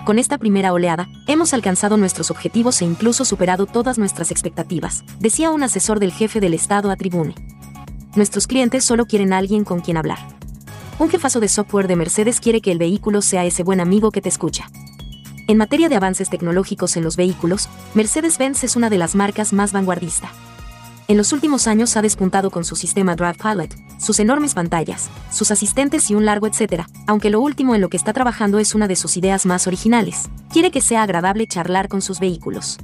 Con esta primera oleada, hemos alcanzado nuestros objetivos e incluso superado todas nuestras expectativas, decía un asesor del jefe del Estado a Tribune. Nuestros clientes solo quieren a alguien con quien hablar. Un jefazo de software de Mercedes quiere que el vehículo sea ese buen amigo que te escucha. En materia de avances tecnológicos en los vehículos, Mercedes-Benz es una de las marcas más vanguardista en los últimos años ha despuntado con su sistema Drive Pilot, sus enormes pantallas, sus asistentes y un largo etcétera, aunque lo último en lo que está trabajando es una de sus ideas más originales. Quiere que sea agradable charlar con sus vehículos.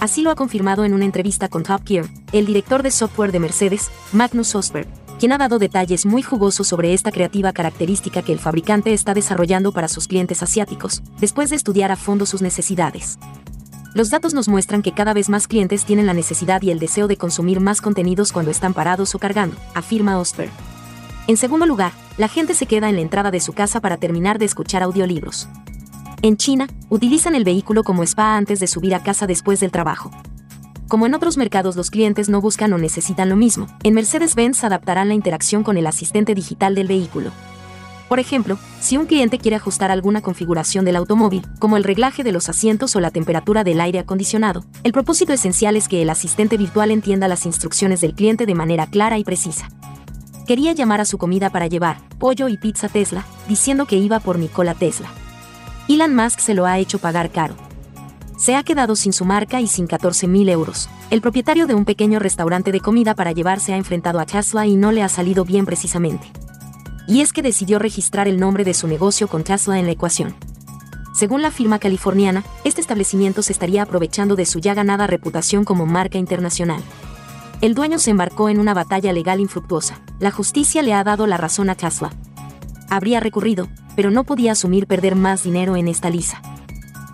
Así lo ha confirmado en una entrevista con Top Gear, el director de software de Mercedes, Magnus Osberg, quien ha dado detalles muy jugosos sobre esta creativa característica que el fabricante está desarrollando para sus clientes asiáticos, después de estudiar a fondo sus necesidades. Los datos nos muestran que cada vez más clientes tienen la necesidad y el deseo de consumir más contenidos cuando están parados o cargando, afirma Osper. En segundo lugar, la gente se queda en la entrada de su casa para terminar de escuchar audiolibros. En China, utilizan el vehículo como spa antes de subir a casa después del trabajo. Como en otros mercados los clientes no buscan o necesitan lo mismo, en Mercedes-Benz adaptarán la interacción con el asistente digital del vehículo. Por ejemplo, si un cliente quiere ajustar alguna configuración del automóvil, como el reglaje de los asientos o la temperatura del aire acondicionado, el propósito esencial es que el asistente virtual entienda las instrucciones del cliente de manera clara y precisa. Quería llamar a su comida para llevar pollo y pizza Tesla, diciendo que iba por Nikola Tesla. Elon Musk se lo ha hecho pagar caro. Se ha quedado sin su marca y sin 14.000 euros. El propietario de un pequeño restaurante de comida para llevar se ha enfrentado a Tesla y no le ha salido bien precisamente y es que decidió registrar el nombre de su negocio con Tesla en la ecuación. Según la firma californiana, este establecimiento se estaría aprovechando de su ya ganada reputación como marca internacional. El dueño se embarcó en una batalla legal infructuosa. La justicia le ha dado la razón a Tesla. Habría recurrido, pero no podía asumir perder más dinero en esta lisa.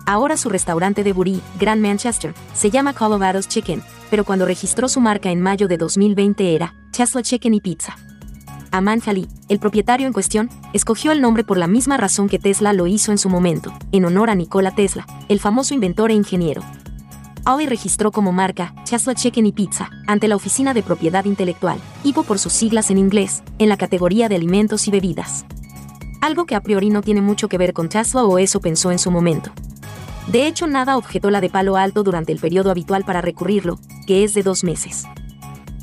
Ahora su restaurante de Bury, Grand Manchester, se llama Colorado's Chicken, pero cuando registró su marca en mayo de 2020 era Tesla Chicken y Pizza. Aman Khali, el propietario en cuestión, escogió el nombre por la misma razón que Tesla lo hizo en su momento, en honor a Nikola Tesla, el famoso inventor e ingeniero. Ali registró como marca Tesla Chicken y Pizza ante la Oficina de Propiedad Intelectual, IPO por sus siglas en inglés, en la categoría de alimentos y bebidas. Algo que a priori no tiene mucho que ver con Tesla o eso pensó en su momento. De hecho, nada objetó la de palo alto durante el periodo habitual para recurrirlo, que es de dos meses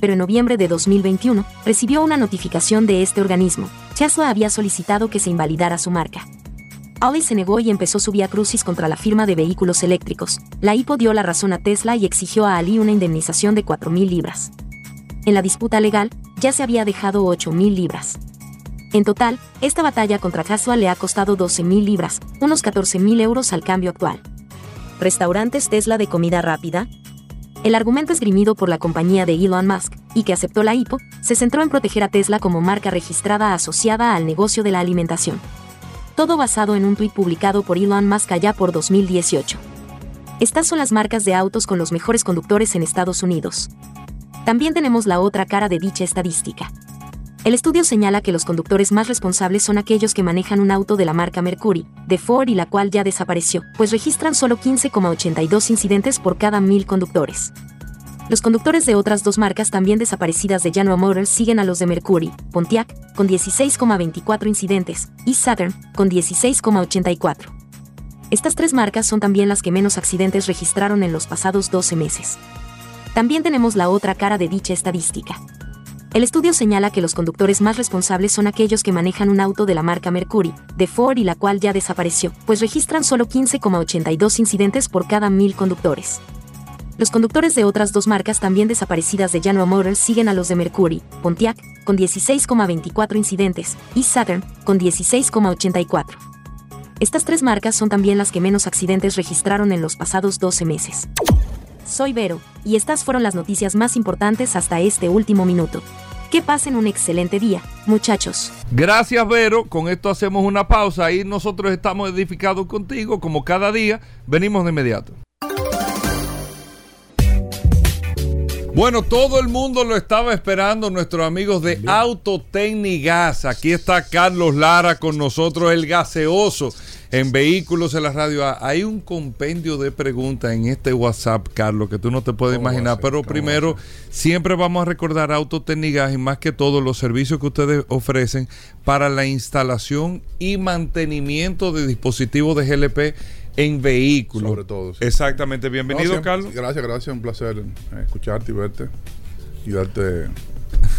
pero en noviembre de 2021 recibió una notificación de este organismo. Tesla había solicitado que se invalidara su marca. Ali se negó y empezó su vía crucis contra la firma de vehículos eléctricos. La IPO dio la razón a Tesla y exigió a Ali una indemnización de 4.000 libras. En la disputa legal, ya se había dejado 8.000 libras. En total, esta batalla contra Tesla le ha costado 12.000 libras, unos 14.000 euros al cambio actual. Restaurantes Tesla de comida rápida, el argumento esgrimido por la compañía de Elon Musk, y que aceptó la IPO, se centró en proteger a Tesla como marca registrada asociada al negocio de la alimentación. Todo basado en un tuit publicado por Elon Musk allá por 2018. Estas son las marcas de autos con los mejores conductores en Estados Unidos. También tenemos la otra cara de dicha estadística. El estudio señala que los conductores más responsables son aquellos que manejan un auto de la marca Mercury, de Ford y la cual ya desapareció, pues registran solo 15,82 incidentes por cada mil conductores. Los conductores de otras dos marcas también desaparecidas de General Motors siguen a los de Mercury, Pontiac, con 16,24 incidentes, y Saturn, con 16,84. Estas tres marcas son también las que menos accidentes registraron en los pasados 12 meses. También tenemos la otra cara de dicha estadística. El estudio señala que los conductores más responsables son aquellos que manejan un auto de la marca Mercury, de Ford y la cual ya desapareció, pues registran solo 15,82 incidentes por cada mil conductores. Los conductores de otras dos marcas también desaparecidas de General Motors siguen a los de Mercury, Pontiac, con 16,24 incidentes, y Saturn, con 16,84. Estas tres marcas son también las que menos accidentes registraron en los pasados 12 meses. Soy Vero, y estas fueron las noticias más importantes hasta este último minuto. Que pasen un excelente día, muchachos. Gracias, Vero. Con esto hacemos una pausa y nosotros estamos edificados contigo, como cada día. Venimos de inmediato. Bueno, todo el mundo lo estaba esperando, nuestros amigos de Autotecnigas. Aquí está Carlos Lara con nosotros, el gaseoso en Vehículos en la Radio. Hay un compendio de preguntas en este WhatsApp, Carlos, que tú no te puedes imaginar. Pero primero, siempre vamos a recordar Autotecnigas y más que todo los servicios que ustedes ofrecen para la instalación y mantenimiento de dispositivos de GLP en vehículos. Sobre todo, sí. Exactamente. Bienvenido, No, siempre- Carlos. Gracias, gracias. Un placer eh, escucharte y verte. Y darte,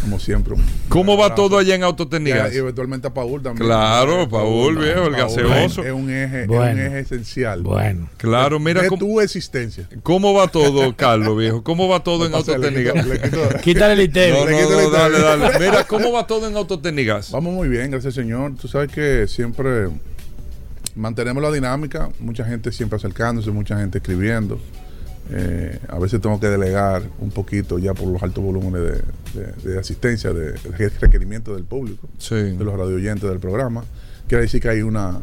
como siempre. ¿Cómo va todo allá en Y, Autotecnigas? y eventualmente a Paul también. Claro, Paul, viejo, el gaseoso. Es un eje, es un eje esencial. Bueno. Claro, mira de cómo, tu existencia. cómo va todo, Carlos, viejo. ¿Cómo va todo en quito- Quítale el No, ITEVI. no, no, dale, dale. Mira, ¿cómo va todo en Autotecnigas? Vamos muy bien, gracias Señor. Tú sabes que siempre mantenemos la dinámica, mucha gente siempre acercándose, mucha gente escribiendo. Eh, a veces tengo que delegar un poquito ya por los altos volúmenes de, de- de asistencia, de, de requerimiento del público, Sí, de los radioyentes del programa. Quiere decir que hay una...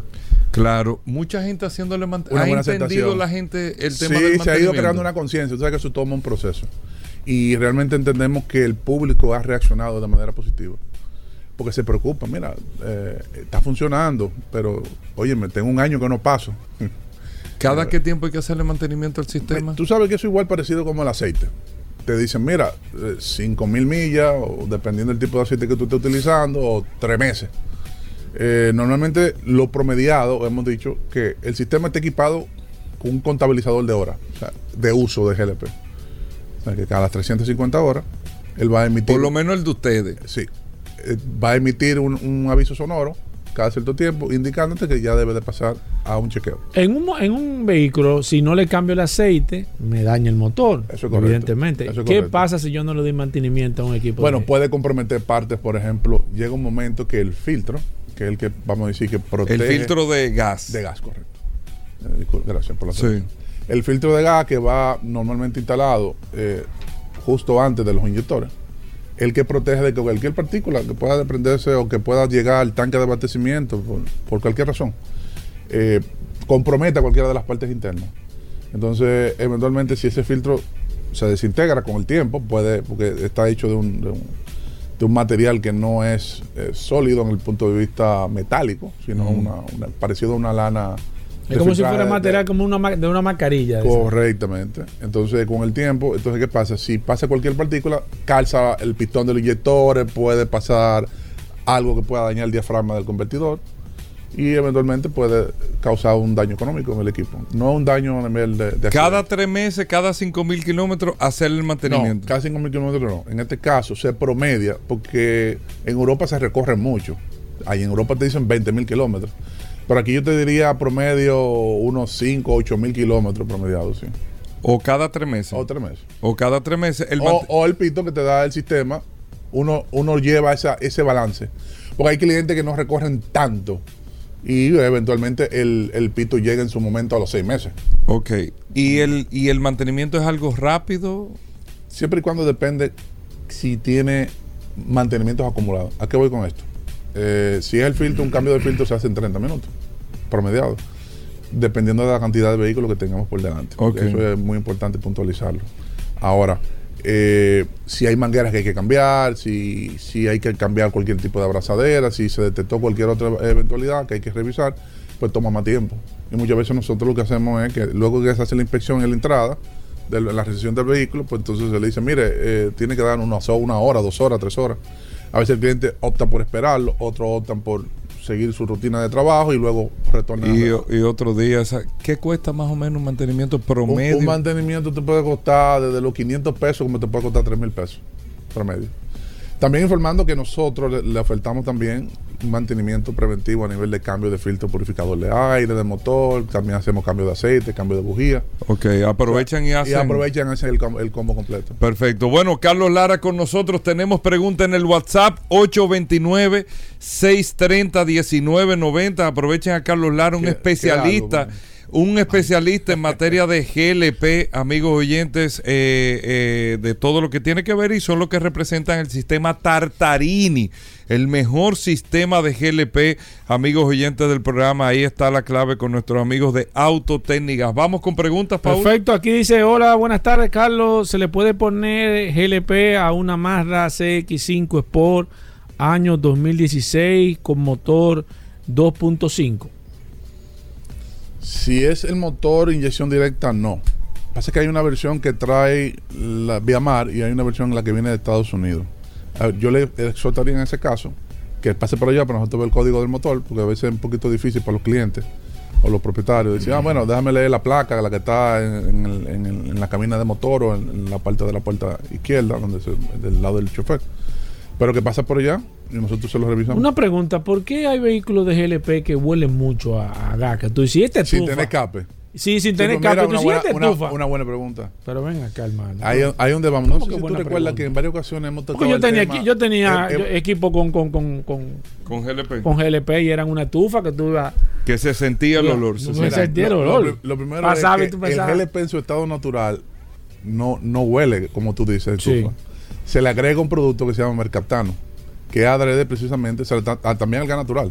claro. Mucha gente haciéndole man- Una ¿Ha entendido aceptación. la gente el sí, tema del se ha ido creando mantenimiento? una conciencia. Tú sabes que eso toma un proceso. Y realmente entendemos que el público ha reaccionado de manera positiva. Porque se preocupa, mira, eh, está funcionando, pero oye, me tengo un año que no paso. ¿Cada qué tiempo hay que hacerle mantenimiento al sistema? Tú sabes que eso es igual parecido como el aceite. Te dicen, mira, 5 mil millas, o dependiendo del tipo de aceite que tú estés utilizando, o tres meses. Eh, normalmente lo promediado, hemos dicho, que el sistema está equipado con un contabilizador de horas, o sea, de uso de GLP. O sea, que cada 350 horas, él va a emitir... Por lo menos el de ustedes. Sí. Eh, va a emitir un, un aviso sonoro cada cierto tiempo, indicándote que ya debe de pasar a un chequeo. En un, mo- en un vehículo, si no le cambio el aceite, me daña el motor. Eso es correcto. Evidentemente. Eso es ¿Qué correcto. pasa si yo no le doy mantenimiento a un equipo? Bueno, de- puede comprometer partes, por ejemplo, llega un momento que el filtro, que es el que vamos a decir que protege El filtro de gas. de gas, correcto. Eh, gracias por la Sí. El filtro de gas que va normalmente instalado eh, justo antes de los inyectores. El que protege de que cualquier partícula que pueda desprenderse o que pueda llegar al tanque de abastecimiento por, por cualquier razón, eh, comprometa cualquiera de las partes internas. Entonces, eventualmente, si ese filtro se desintegra con el tiempo, puede, porque está hecho de un, de un, de un material que no es eh, sólido en el punto de vista metálico, sino una, una- parecido a una lana. Es como si fuera de- material como una, de una mascarilla. de esa. Correctamente. Entonces, con el tiempo, entonces, ¿qué pasa? Si pasa cualquier partícula, calza el pistón del inyector, puede pasar algo que pueda dañar el diafragma del convertidor y eventualmente puede causar un daño económico en el equipo. No un daño a nivel de, de Cada tres meses, cada cinco mil kilómetros, hacerle el No, mantenimiento. cada 5.000 kilómetros no. En este caso se promedia porque en Europa se recorre mucho. Ahí en Europa te dicen 20.000 kilómetros. Pero aquí yo te diría promedio unos 5, 8 mil kilómetros promediados, sí. O cada tres meses. O tres meses. O cada tres meses. El o, o el pito que te da el sistema, uno, uno lleva esa, ese balance. Porque hay clientes que no recorren tanto y eventualmente el, el pito llega en su momento a los seis meses. Ok. ¿Y el, ¿Y el mantenimiento es algo rápido? Siempre y cuando depende si tiene mantenimientos acumulados. ¿A qué voy con esto? Eh, si es el filtro, un cambio de filtro se hace en 30 minutos, promediado, dependiendo de la cantidad de vehículos que tengamos por delante. Ok. Eso es muy importante puntualizarlo. Ahora, eh, si hay mangueras que hay que cambiar, si, si hay que cambiar cualquier tipo de abrazadera, si se detectó cualquier otra eventualidad que hay que revisar, pues toma más tiempo. Y muchas veces nosotros lo que hacemos es que luego que se hace la inspección en la entrada, de la recesión del vehículo, pues entonces se le dice, mire, eh, tiene que dar una, una hora, dos horas, tres horas. A veces el cliente opta por esperarlo, otros optan por seguir su rutina de trabajo y luego retornar. Y, y otro día, o sea, ¿qué cuesta más o menos un mantenimiento promedio? Un, un mantenimiento te puede costar desde los 500 pesos como te puede costar 3 mil pesos promedio. También informando que nosotros le, le ofertamos también mantenimiento preventivo a nivel de cambio de filtro purificador de aire, de motor, también hacemos cambio de aceite, cambio de bujía. Ok, aprovechan y hacen. Y aprovechan y hacen el, com- el combo completo. Perfecto. Bueno, Carlos Lara con nosotros. Tenemos pregunta en el WhatsApp 829-630-1990. Aprovechen a Carlos Lara, un especialista. un especialista en materia de GLP, amigos oyentes, eh, eh, de todo lo que tiene que ver y son los que representan el sistema Tartarini, el mejor sistema de GLP, amigos oyentes del programa. Ahí está la clave con nuestros amigos de Autotécnicas. Vamos con preguntas, Paul. Perfecto, aquí dice, hola, buenas tardes, Carlos. ¿Se le puede poner GLP a una Mazda CX5 Sport año 2016 con motor 2.5? Si es el motor inyección directa, no. Pasa que hay una versión que trae la vía mar y hay una versión en la que viene de Estados Unidos. A ver, yo le exhortaría en ese caso que pase por allá para nosotros ver el código del motor, porque a veces es un poquito difícil para los clientes o los propietarios. Decir, ah, bueno, déjame leer la placa, la que está en, en la cabina de motor o en, la parte de la puerta izquierda, donde se- del lado del chofer. Pero que pasa por allá y nosotros se lo revisamos. Una pregunta, ¿por qué hay vehículos de GLP que huelen mucho a, a? Que tú dices, este sin tener escape. Sí, sin Sí, tener pues. Tú una, buena, una- una buena pregunta. Pero ven acá, hermano. Ahí, ahí donde vamos. No ¿Cómo sé que si tú recuerdas pregunta? que en varias ocasiones hemos tocado Porque yo el tenía, tema- aquí- yo tenía eh, eh, equipo con, con, con, con, Con GLP. con GLP y eran una estufa que tú ibas... que se sentía el olor. no se sentía. el lo, olor. lo- lo primero Pasaba y es tú que el pensabas. GLP en su estado natural no, no huele, como tú dices, Sí. estufa. Se le agrega un producto que se llama mercaptano, que adrede precisamente se le ta- a- también al gas natural.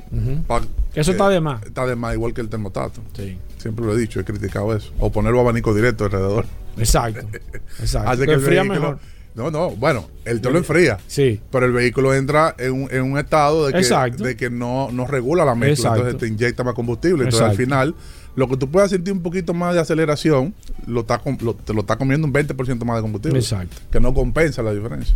Eso está de más. Está de más, igual que el termostato. Sí. Siempre lo he dicho, he criticado eso. O ponerlo abanico directo alrededor. Exacto. Exacto. Hace Que el enfría mejor. No, no, bueno, él te lo enfría. Sí. Pero el vehículo entra en un, en un estado de que, Exacto. de que no, no regula la mezcla. Exacto. Entonces te inyecta más combustible. Entonces al final, lo que tú puedas sentir un poquito más de aceleración, lo está, lo- te lo está comiendo un 20% más de combustible. Exacto. Que no compensa la diferencia.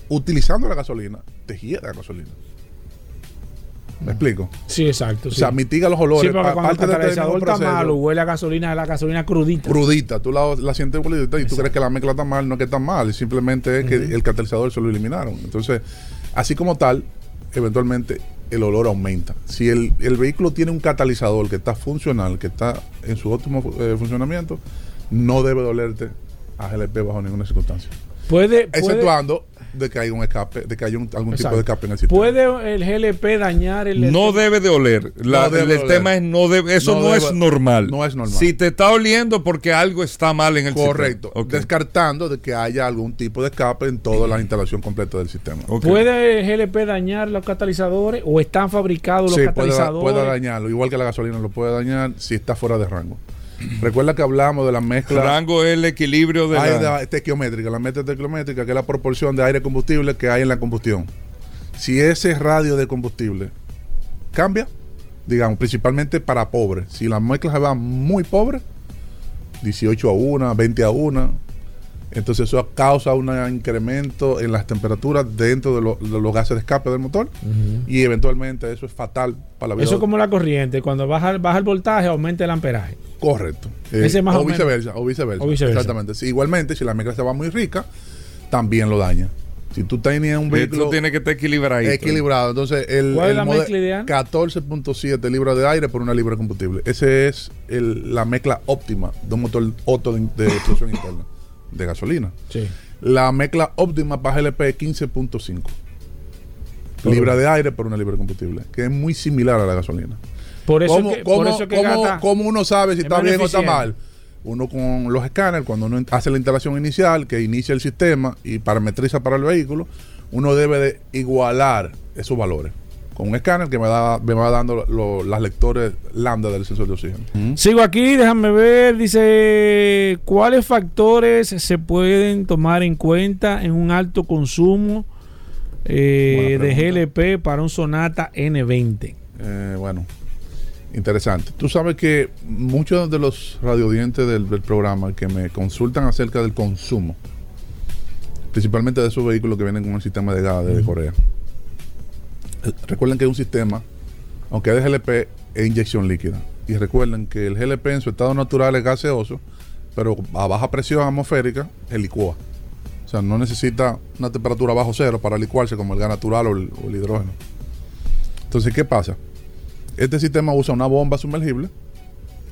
utilizando la gasolina, te hiede la gasolina. ¿Me explico? Sí, exacto. O sí. sea, mitiga los olores. Sí, porque cuando el catalizador está malo, huele a gasolina, la gasolina crudita. crudita, tú la, la sientes crudita y tú crees que la mezcla está mal, no es que está mal, simplemente es que el catalizador se lo eliminaron. Entonces, así como tal, eventualmente el olor aumenta. Si el, el vehículo tiene un catalizador que está funcional, que está en su óptimo eh, funcionamiento, no debe dolerte a GLP bajo ninguna circunstancia. Puede, Exceptuando de que haya un escape, de que haya un- algún tipo de escape en el sistema. ¿Puede el GLP dañar el No debe de oler. La- No debe el oler. tema es no debe, eso No no, debe- es normal. no es normal. Si te está oliendo porque algo está mal en el Correcto. sistema. Ok. Descartando de que haya algún tipo de escape en toda la instalación completa del sistema. ¿Puede el GLP dañar los catalizadores o están fabricados los Sí, puede, catalizadores? puede dañarlo. Igual que la gasolina lo puede dañar si está fuera de rango. Recuerda que hablamos de la mezcla Rango es el equilibrio de hay la... de estequiométrica, la mezcla estequiométrica, que es la proporción de aire combustible que hay en la combustión. Si ese radio de combustible cambia, digamos, principalmente para pobres, si la mezcla se va muy pobre, 18 a 1, 20 a 1, entonces eso causa un incremento en las temperaturas dentro de, lo- de los gases de escape del motor y eventualmente eso es fatal para la vida. Eso es como la corriente. Cuando baja, baja el voltaje, aumenta el amperaje. Correcto. Ese más o, o viceversa, o viceversa. O viceversa. Exactamente. Sí, igualmente, si la mezcla se va muy rica, también lo daña. Si tú tenías un Esto vehículo tiene que estar equilibrado. equilibrado, entonces el, ¿Cuál es el la mode- mezcla ideal? 14.7 libras de aire por una libra de combustible. Ese es el- la mezcla óptima de un motor Otto de, de explosión interna de gasolina. Sí. La mezcla óptima para GLP es 15.5 libras de aire por una libra de combustible, que es muy similar a la gasolina. Por eso, ¿Cómo, que, por eso que cómo- cómo uno sabe si es está bien o está mal? Uno con los escáneres, cuando uno hace la instalación inicial, que inicia el sistema y parametriza para el vehículo, uno debe de igualar esos valores con un escáner que me, da, me va dando lo- las lectores lambda del sensor de oxígeno. Sigo aquí, déjame ver. Dice, ¿cuáles factores se pueden tomar en cuenta en un alto consumo eh, de. GLP para un Sonata N20? Eh, bueno, interesante. Tú sabes que muchos de los radiodientes del, del programa que me consultan acerca del consumo, principalmente de esos vehículos que vienen con un sistema de gas de Corea, recuerden que es un sistema, aunque es de GLP, es inyección líquida. Y recuerden que el GLP en su estado natural es gaseoso, pero a baja presión atmosférica, el licúa. O sea, no necesita una temperatura bajo cero para licuarse como el gas natural o el, o el hidrógeno. Entonces, ¿qué pasa? Este sistema usa una bomba sumergible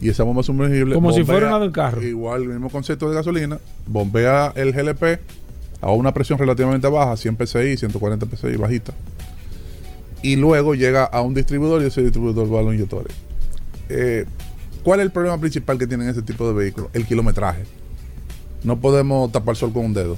y esa bomba sumergible. Como si fuera una del carro. Igual, el mismo concepto de gasolina. Bombea el GLP a una presión relativamente baja, 100 psi, 140 psi, bajita. Y luego llega a un distribuidor y ese distribuidor va a los inyectores. Eh, ¿Cuál es el problema principal que tienen ese tipo de vehículos? El kilometraje. No podemos tapar sol con un dedo.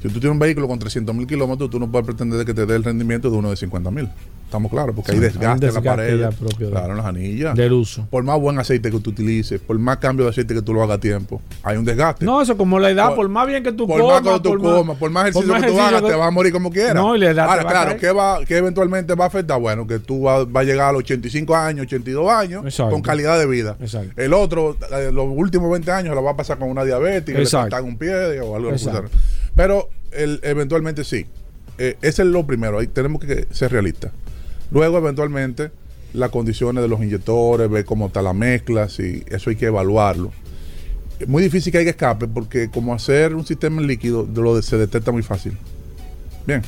Si tú tienes un vehículo con 300 mil kilómetros, tú no puedes pretender que te dé el rendimiento de uno de 50 mil. Estamos claros, porque hay desgaste, hay en la pared. claro, en las anillas. Del uso. Por más buen aceite que tú utilices, por más cambio de aceite que tú lo hagas a tiempo, hay un desgaste. No, eso como la edad, Por- por, más bien que tú por comas, más que tú por comas, por más ejercicio que tú hagas, que- te vas a morir como quieras. No, y la edad Ahora, claro. ¿qué, va, qué eventualmente va a afectar? Bueno, que tú vas va a llegar a los 85 años, 82 años, Exacto. con calidad de vida. Exacto. El otro, eh, los últimos 20 años, lo va a pasar con una diabetes, le Exacto. faltan un pie o algo. Exacto. Pero el, eventualmente sí. Eh, ese es lo primero, ahí tenemos que ser realistas. Luego, eventualmente, las condiciones de los inyectores, ver cómo está la mezcla, si eso hay que evaluarlo. Es muy difícil que haya escape porque como hacer un sistema en líquido lo se detecta muy fácil. Bien.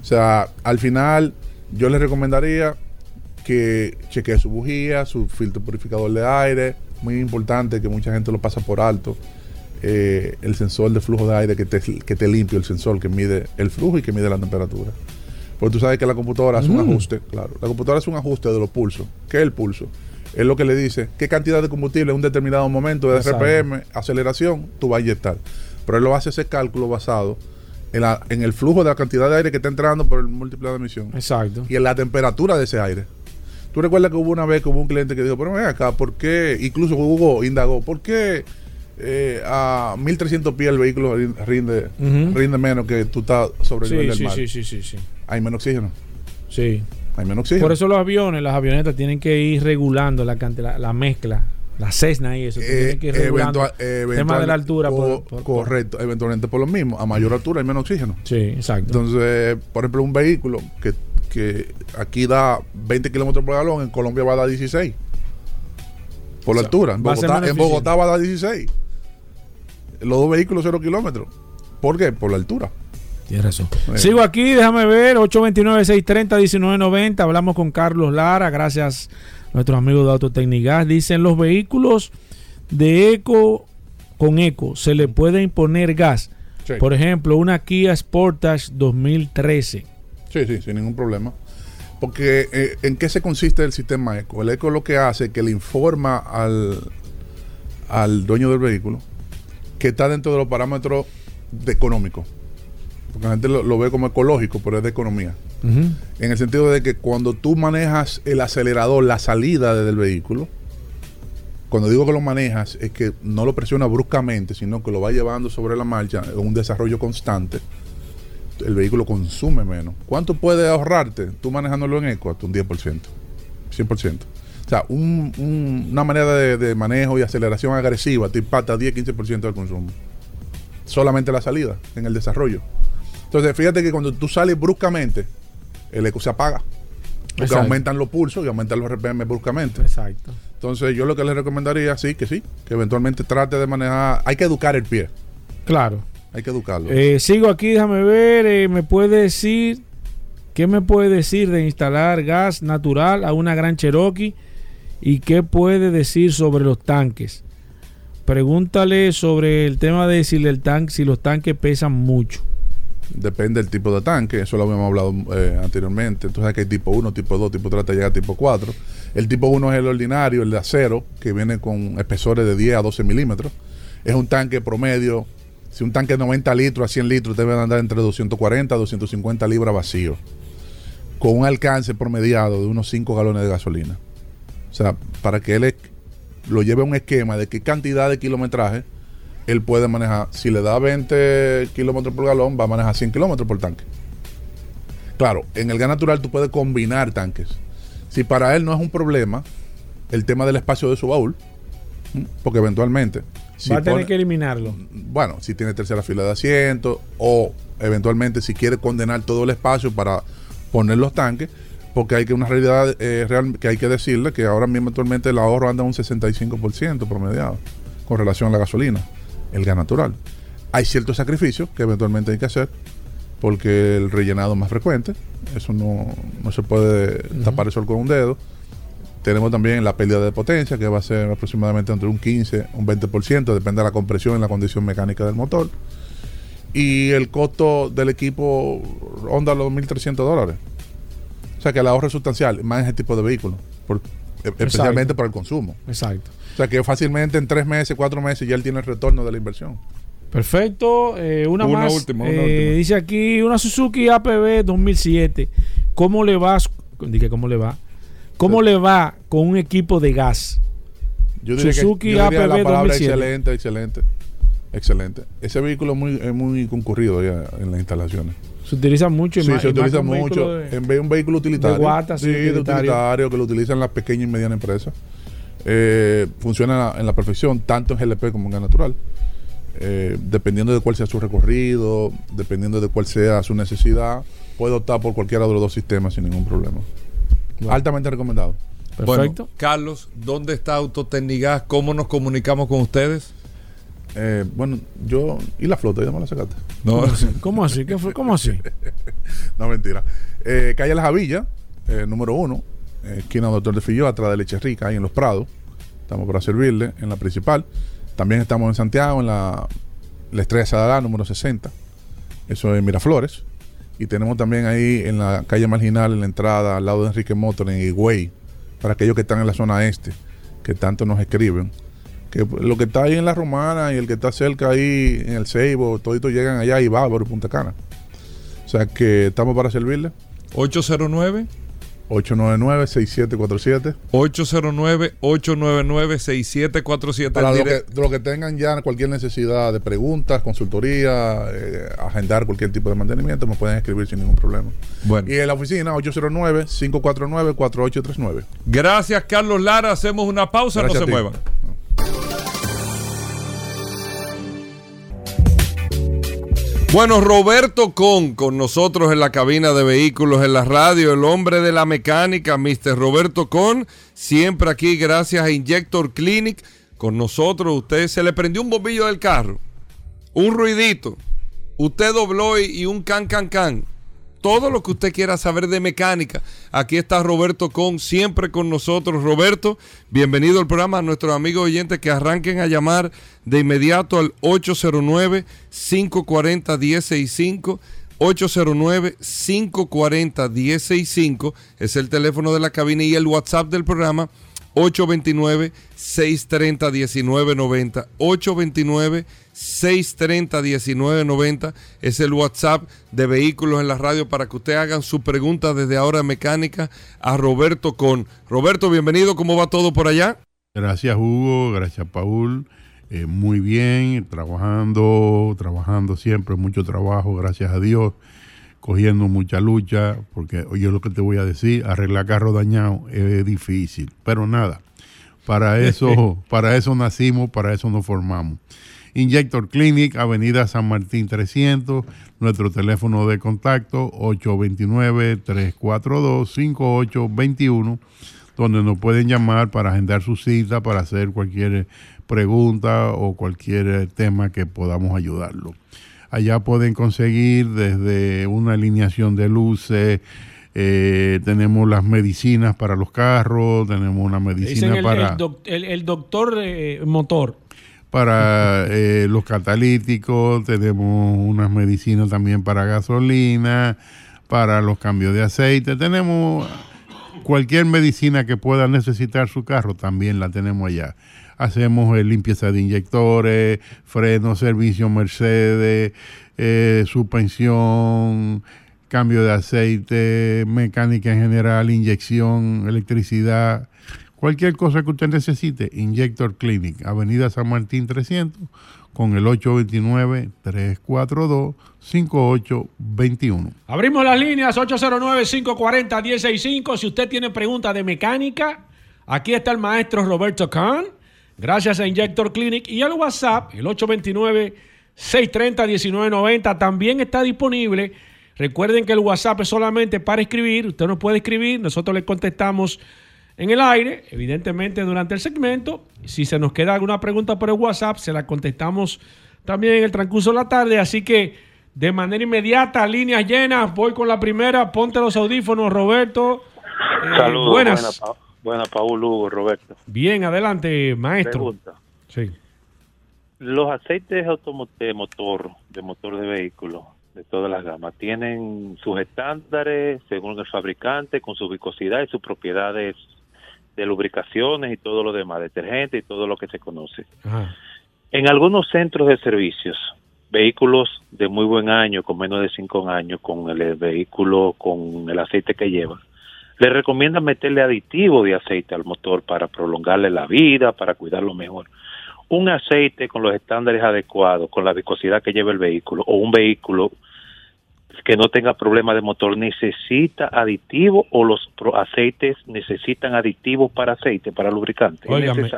O sea, al final yo les recomendaría que chequee su bujía, su filtro purificador de aire. Muy importante que mucha gente lo pasa por alto. Eh, el sensor de flujo de aire que te, que te limpie, el sensor que mide el flujo y que mide la temperatura. Porque tú sabes que la computadora hace un ajuste, claro. La computadora hace un ajuste de los pulsos. ¿Qué es el pulso? Es lo que le dice qué cantidad de combustible en un determinado momento de Exacto. RPM, aceleración, tú vas a inyectar. Pero él lo hace ese cálculo basado en, la- en el flujo de la cantidad de aire que está entrando por el múltiplo de emisión Exacto. y en la temperatura de ese aire. Tú recuerdas que hubo una vez que hubo un cliente que dijo, pero ven acá, ¿por qué? Incluso Hugo indagó, ¿por qué eh, a 1300 pies el vehículo rin- rinde, rinde menos que tú estás sobre el Sí, nivel del mar? sí, sí, sí, sí. Hay menos oxígeno. Sí. Hay menos oxígeno. Por eso los aviones, las avionetas tienen que ir regulando la, la, la mezcla, la Cessna y eso. Eh, tienen que ir regulando eventual- tema de la altura. co- por- por- por- correcto, eventualmente por lo mismo. A mayor altura hay menos oxígeno. Sí, exacto. Entonces, por ejemplo, un vehículo que, que aquí da 20 kilómetros por galón, en Colombia va a dar 16. Por la O sea, altura. En Bogotá, menos en Bogotá va a dar 16. Los dos vehículos 0 kilómetros. ¿Por qué? Por la altura. Tienes razón. Bueno. Sigo aquí, déjame ver, 829-630-1990. Hablamos con Carlos Lara, gracias a nuestros amigos de Autotecnigas. Dicen, los vehículos de eco con eco, ¿se le puede imponer gas? Sí. Por ejemplo, una Kia Sportage 2013. Sí, sí, sin ningún problema. Porque eh, ¿en qué se consiste el sistema ECO? El ECO lo que hace es que le informa al, al dueño del vehículo que está dentro de los parámetros de económicos. Porque la gente lo, lo ve como ecológico, pero es de economía. En el sentido de que cuando tú manejas el acelerador, la salida del vehículo, cuando digo que lo manejas, es que no lo presiona bruscamente, sino que lo va llevando sobre la marcha un desarrollo constante. El vehículo consume menos. ¿Cuánto puede ahorrarte tú manejándolo en eco? Hasta un 10%, 100%. O sea, un- un- una manera de, de manejo y aceleración agresiva te impacta 10-15% del consumo. Solamente la salida en el desarrollo. Entonces, fíjate que cuando tú sales bruscamente, el eco se apaga. Porque Exacto. aumentan los pulsos y aumentan los RPM bruscamente. Exacto. Entonces, yo lo que le recomendaría, sí, que sí, que eventualmente trate de manejar. Hay que educar el pie. Claro. Hay que educarlo. Eh, sigo aquí, déjame ver. eh, ¿Me puede decir qué me puede decir de instalar gas natural a una gran Cherokee? ¿Y qué puede decir sobre los tanques? Pregúntale sobre el tema de si, el tanque, si los tanques pesan mucho. Depende del tipo de tanque, eso lo habíamos hablado eh, anteriormente. Entonces, que hay tipo 1, tipo 2, tipo 3, hasta llegar a tipo 4. El tipo 1 es el ordinario, el de acero, que viene con espesores de 10 a 12 milímetros. Es un tanque promedio. Si un tanque de 90 litros a 100 litros, debe andar entre 240 a 250 libras vacío. Con un alcance promediado de unos 5 galones de gasolina. O sea, para que él lo lleve a un esquema de qué cantidad de kilometraje él puede manejar. Si le da 20 kilómetros por galón, va a manejar 100 kilómetros por tanque. Claro, en el gas natural tú puedes combinar tanques. Si para él no es un problema el tema del espacio de su baúl, porque eventualmente. Si Va a tener pone- que eliminarlo. bueno, si tiene tercera fila de asientos o eventualmente si quiere condenar todo el espacio para poner los tanques, porque hay que una realidad eh, real que hay que decirle que ahora mismo actualmente el ahorro anda un 65% promediado con relación a la gasolina, el gas natural. Hay ciertos sacrificios que eventualmente hay que hacer porque el rellenado es más frecuente, eso no, no se puede tapar el sol con un dedo. Tenemos también la pérdida de potencia, que va a ser aproximadamente entre un 15 un 20%, depende de la compresión y la condición mecánica del motor. Y el costo del equipo ronda los 1.300 dólares. O sea que el ahorro es sustancial, más en ese tipo de vehículos, por- e- especialmente para el consumo. Exacto. O sea que fácilmente en tres meses, cuatro meses ya él tiene el retorno de la inversión. Perfecto. eh, una, Una más. última, una eh, última. Dice aquí una Suzuki APB 2007. ¿Cómo le va? Dije, ¿cómo le va? ¿Cómo le va con un equipo de gas? Yo diría, Suzuki que, yo diría la APB palabra 2007. excelente, excelente, excelente. Ese vehículo es muy, es muy concurrido ya en las instalaciones. Se utiliza mucho. y Sí, más- se y más utiliza que un vehículo mucho. de- En vez de un vehículo utilitario. de guata, sí, sí, de utilitario. utilitario, que lo utilizan las pequeñas y medianas empresas. Eh, funciona en la perfección, tanto en GLP como en gas natural. Eh, dependiendo de cuál sea su recorrido, dependiendo de cuál sea su necesidad, puede optar por cualquiera de los dos sistemas sin ningún problema. Altamente recomendado. Bueno, Perfecto. Carlos, ¿dónde está Autotecnigas? ¿Cómo nos comunicamos con ustedes? Eh, bueno, yo. ¿Y la flota? ¿Ya me la sacaste? No, ¿Cómo así? ¿Qué fue? ¿Cómo así? No, mentira. Eh, calle La Javilla, eh, número uno, eh, esquina Doctor de Filló, atrás de Leche Rica, ahí en Los Prados. Estamos para servirle en la principal. También estamos en Santiago, en la, la Estrella Sadalá, número 60. Eso es Miraflores. Y tenemos también ahí en la calle marginal, en la entrada, al lado de Enrique Motor, en Higüey, para aquellos que están en la zona este, que tanto nos escriben. Que lo que está ahí en la Romana y el que está cerca ahí en el Ceibo, toditos llegan allá y Bávaro y Punta Cana. O sea que estamos para servirle. 809 899-6747. 809-899-6747. Para lo que, lo que tengan ya cualquier necesidad de preguntas, consultoría, eh, agendar cualquier tipo de mantenimiento, me pueden escribir sin ningún problema. Bueno, Y en la oficina, 809-549-4839. gracias Carlos Lara. Hacemos una pausa, Gracias no se muevan. Bueno, Roberto Con, con nosotros en la cabina de vehículos en la radio, el hombre de la mecánica, Mr. Roberto Con, siempre aquí gracias a Injector Clinic, con nosotros. Usted se le prendió un bombillo del carro, un ruidito, usted dobló y, y un can, can, can. Todo lo que usted quiera saber de mecánica. Aquí está Roberto Con, siempre con nosotros. Roberto, bienvenido al programa. A nuestros amigos oyentes que arranquen a llamar de inmediato al 809-540-1065. 809-540-1065 es el teléfono de la cabina y el WhatsApp del programa 829-630-1990. 829-630-1990 es el WhatsApp de Vehículos en la Radio para que usted hagan su pregunta desde ahora mecánica a Roberto Con. Roberto, bienvenido. ¿Cómo va todo por allá? Gracias Hugo, gracias Paul. Eh, muy bien, trabajando, trabajando siempre, mucho trabajo, gracias a Dios, cogiendo mucha lucha, porque oye lo que te voy a decir, arreglar carro dañado es difícil, pero nada, para eso, para eso nacimos, para eso nos formamos. Injector Clinic, Avenida San Martín 300, nuestro teléfono de contacto 829-342-5821 donde nos pueden llamar para agendar su cita, para hacer cualquier pregunta o cualquier tema que podamos ayudarlo. Allá pueden conseguir desde una alineación de luces, eh, tenemos las medicinas para los carros, tenemos una medicina el, para... El, doc- el- el doctor eh, motor. Para eh, los catalíticos, tenemos unas medicinas también para gasolina, para los cambios de aceite, tenemos cualquier medicina que pueda necesitar su carro, también la tenemos allá. Hacemos eh, limpieza de inyectores, frenos, servicio Mercedes, eh, suspensión, cambio de aceite, mecánica en general, inyección, electricidad, Cualquier cosa que usted necesite, Injector Clinic, Avenida San Martín 300, con el 829-342-5821. Abrimos las líneas 809-540-165. Si usted tiene preguntas de mecánica, aquí está el maestro Roberto Kahn. Gracias a Injector Clinic y al WhatsApp, el 829-630-1990. También está disponible. Recuerden que el WhatsApp es solamente para escribir. Usted nos puede escribir, nosotros le contestamos en el aire, evidentemente durante el segmento. Si se nos queda alguna pregunta por el WhatsApp, se la contestamos también en el transcurso de la tarde. Así que de manera inmediata, líneas llenas, voy con la primera. Ponte los audífonos, Roberto. Eh, Saludos. buenas. Buenas, Pa- buenas, Paul Hugo, Roberto. Bien, adelante, maestro. Pregunta. Sí. Los aceites de motor, de motor de vehículo, de todas las gamas, tienen sus estándares según el fabricante, con su viscosidad y sus propiedades de lubricaciones y todo lo demás, detergente y todo lo que se conoce. Ajá. En algunos centros de servicios, vehículos de muy buen año, con menos de cinco años, con el vehículo, con el aceite que lleva, le recomiendan meterle aditivo de aceite al motor para prolongarle la vida, para cuidarlo mejor. Un aceite con los estándares adecuados, con la viscosidad que lleva el vehículo, o un vehículo que no tenga problema de motor, necesita aditivo o los aceites necesitan aditivos para aceite, para lubricante. Óigame.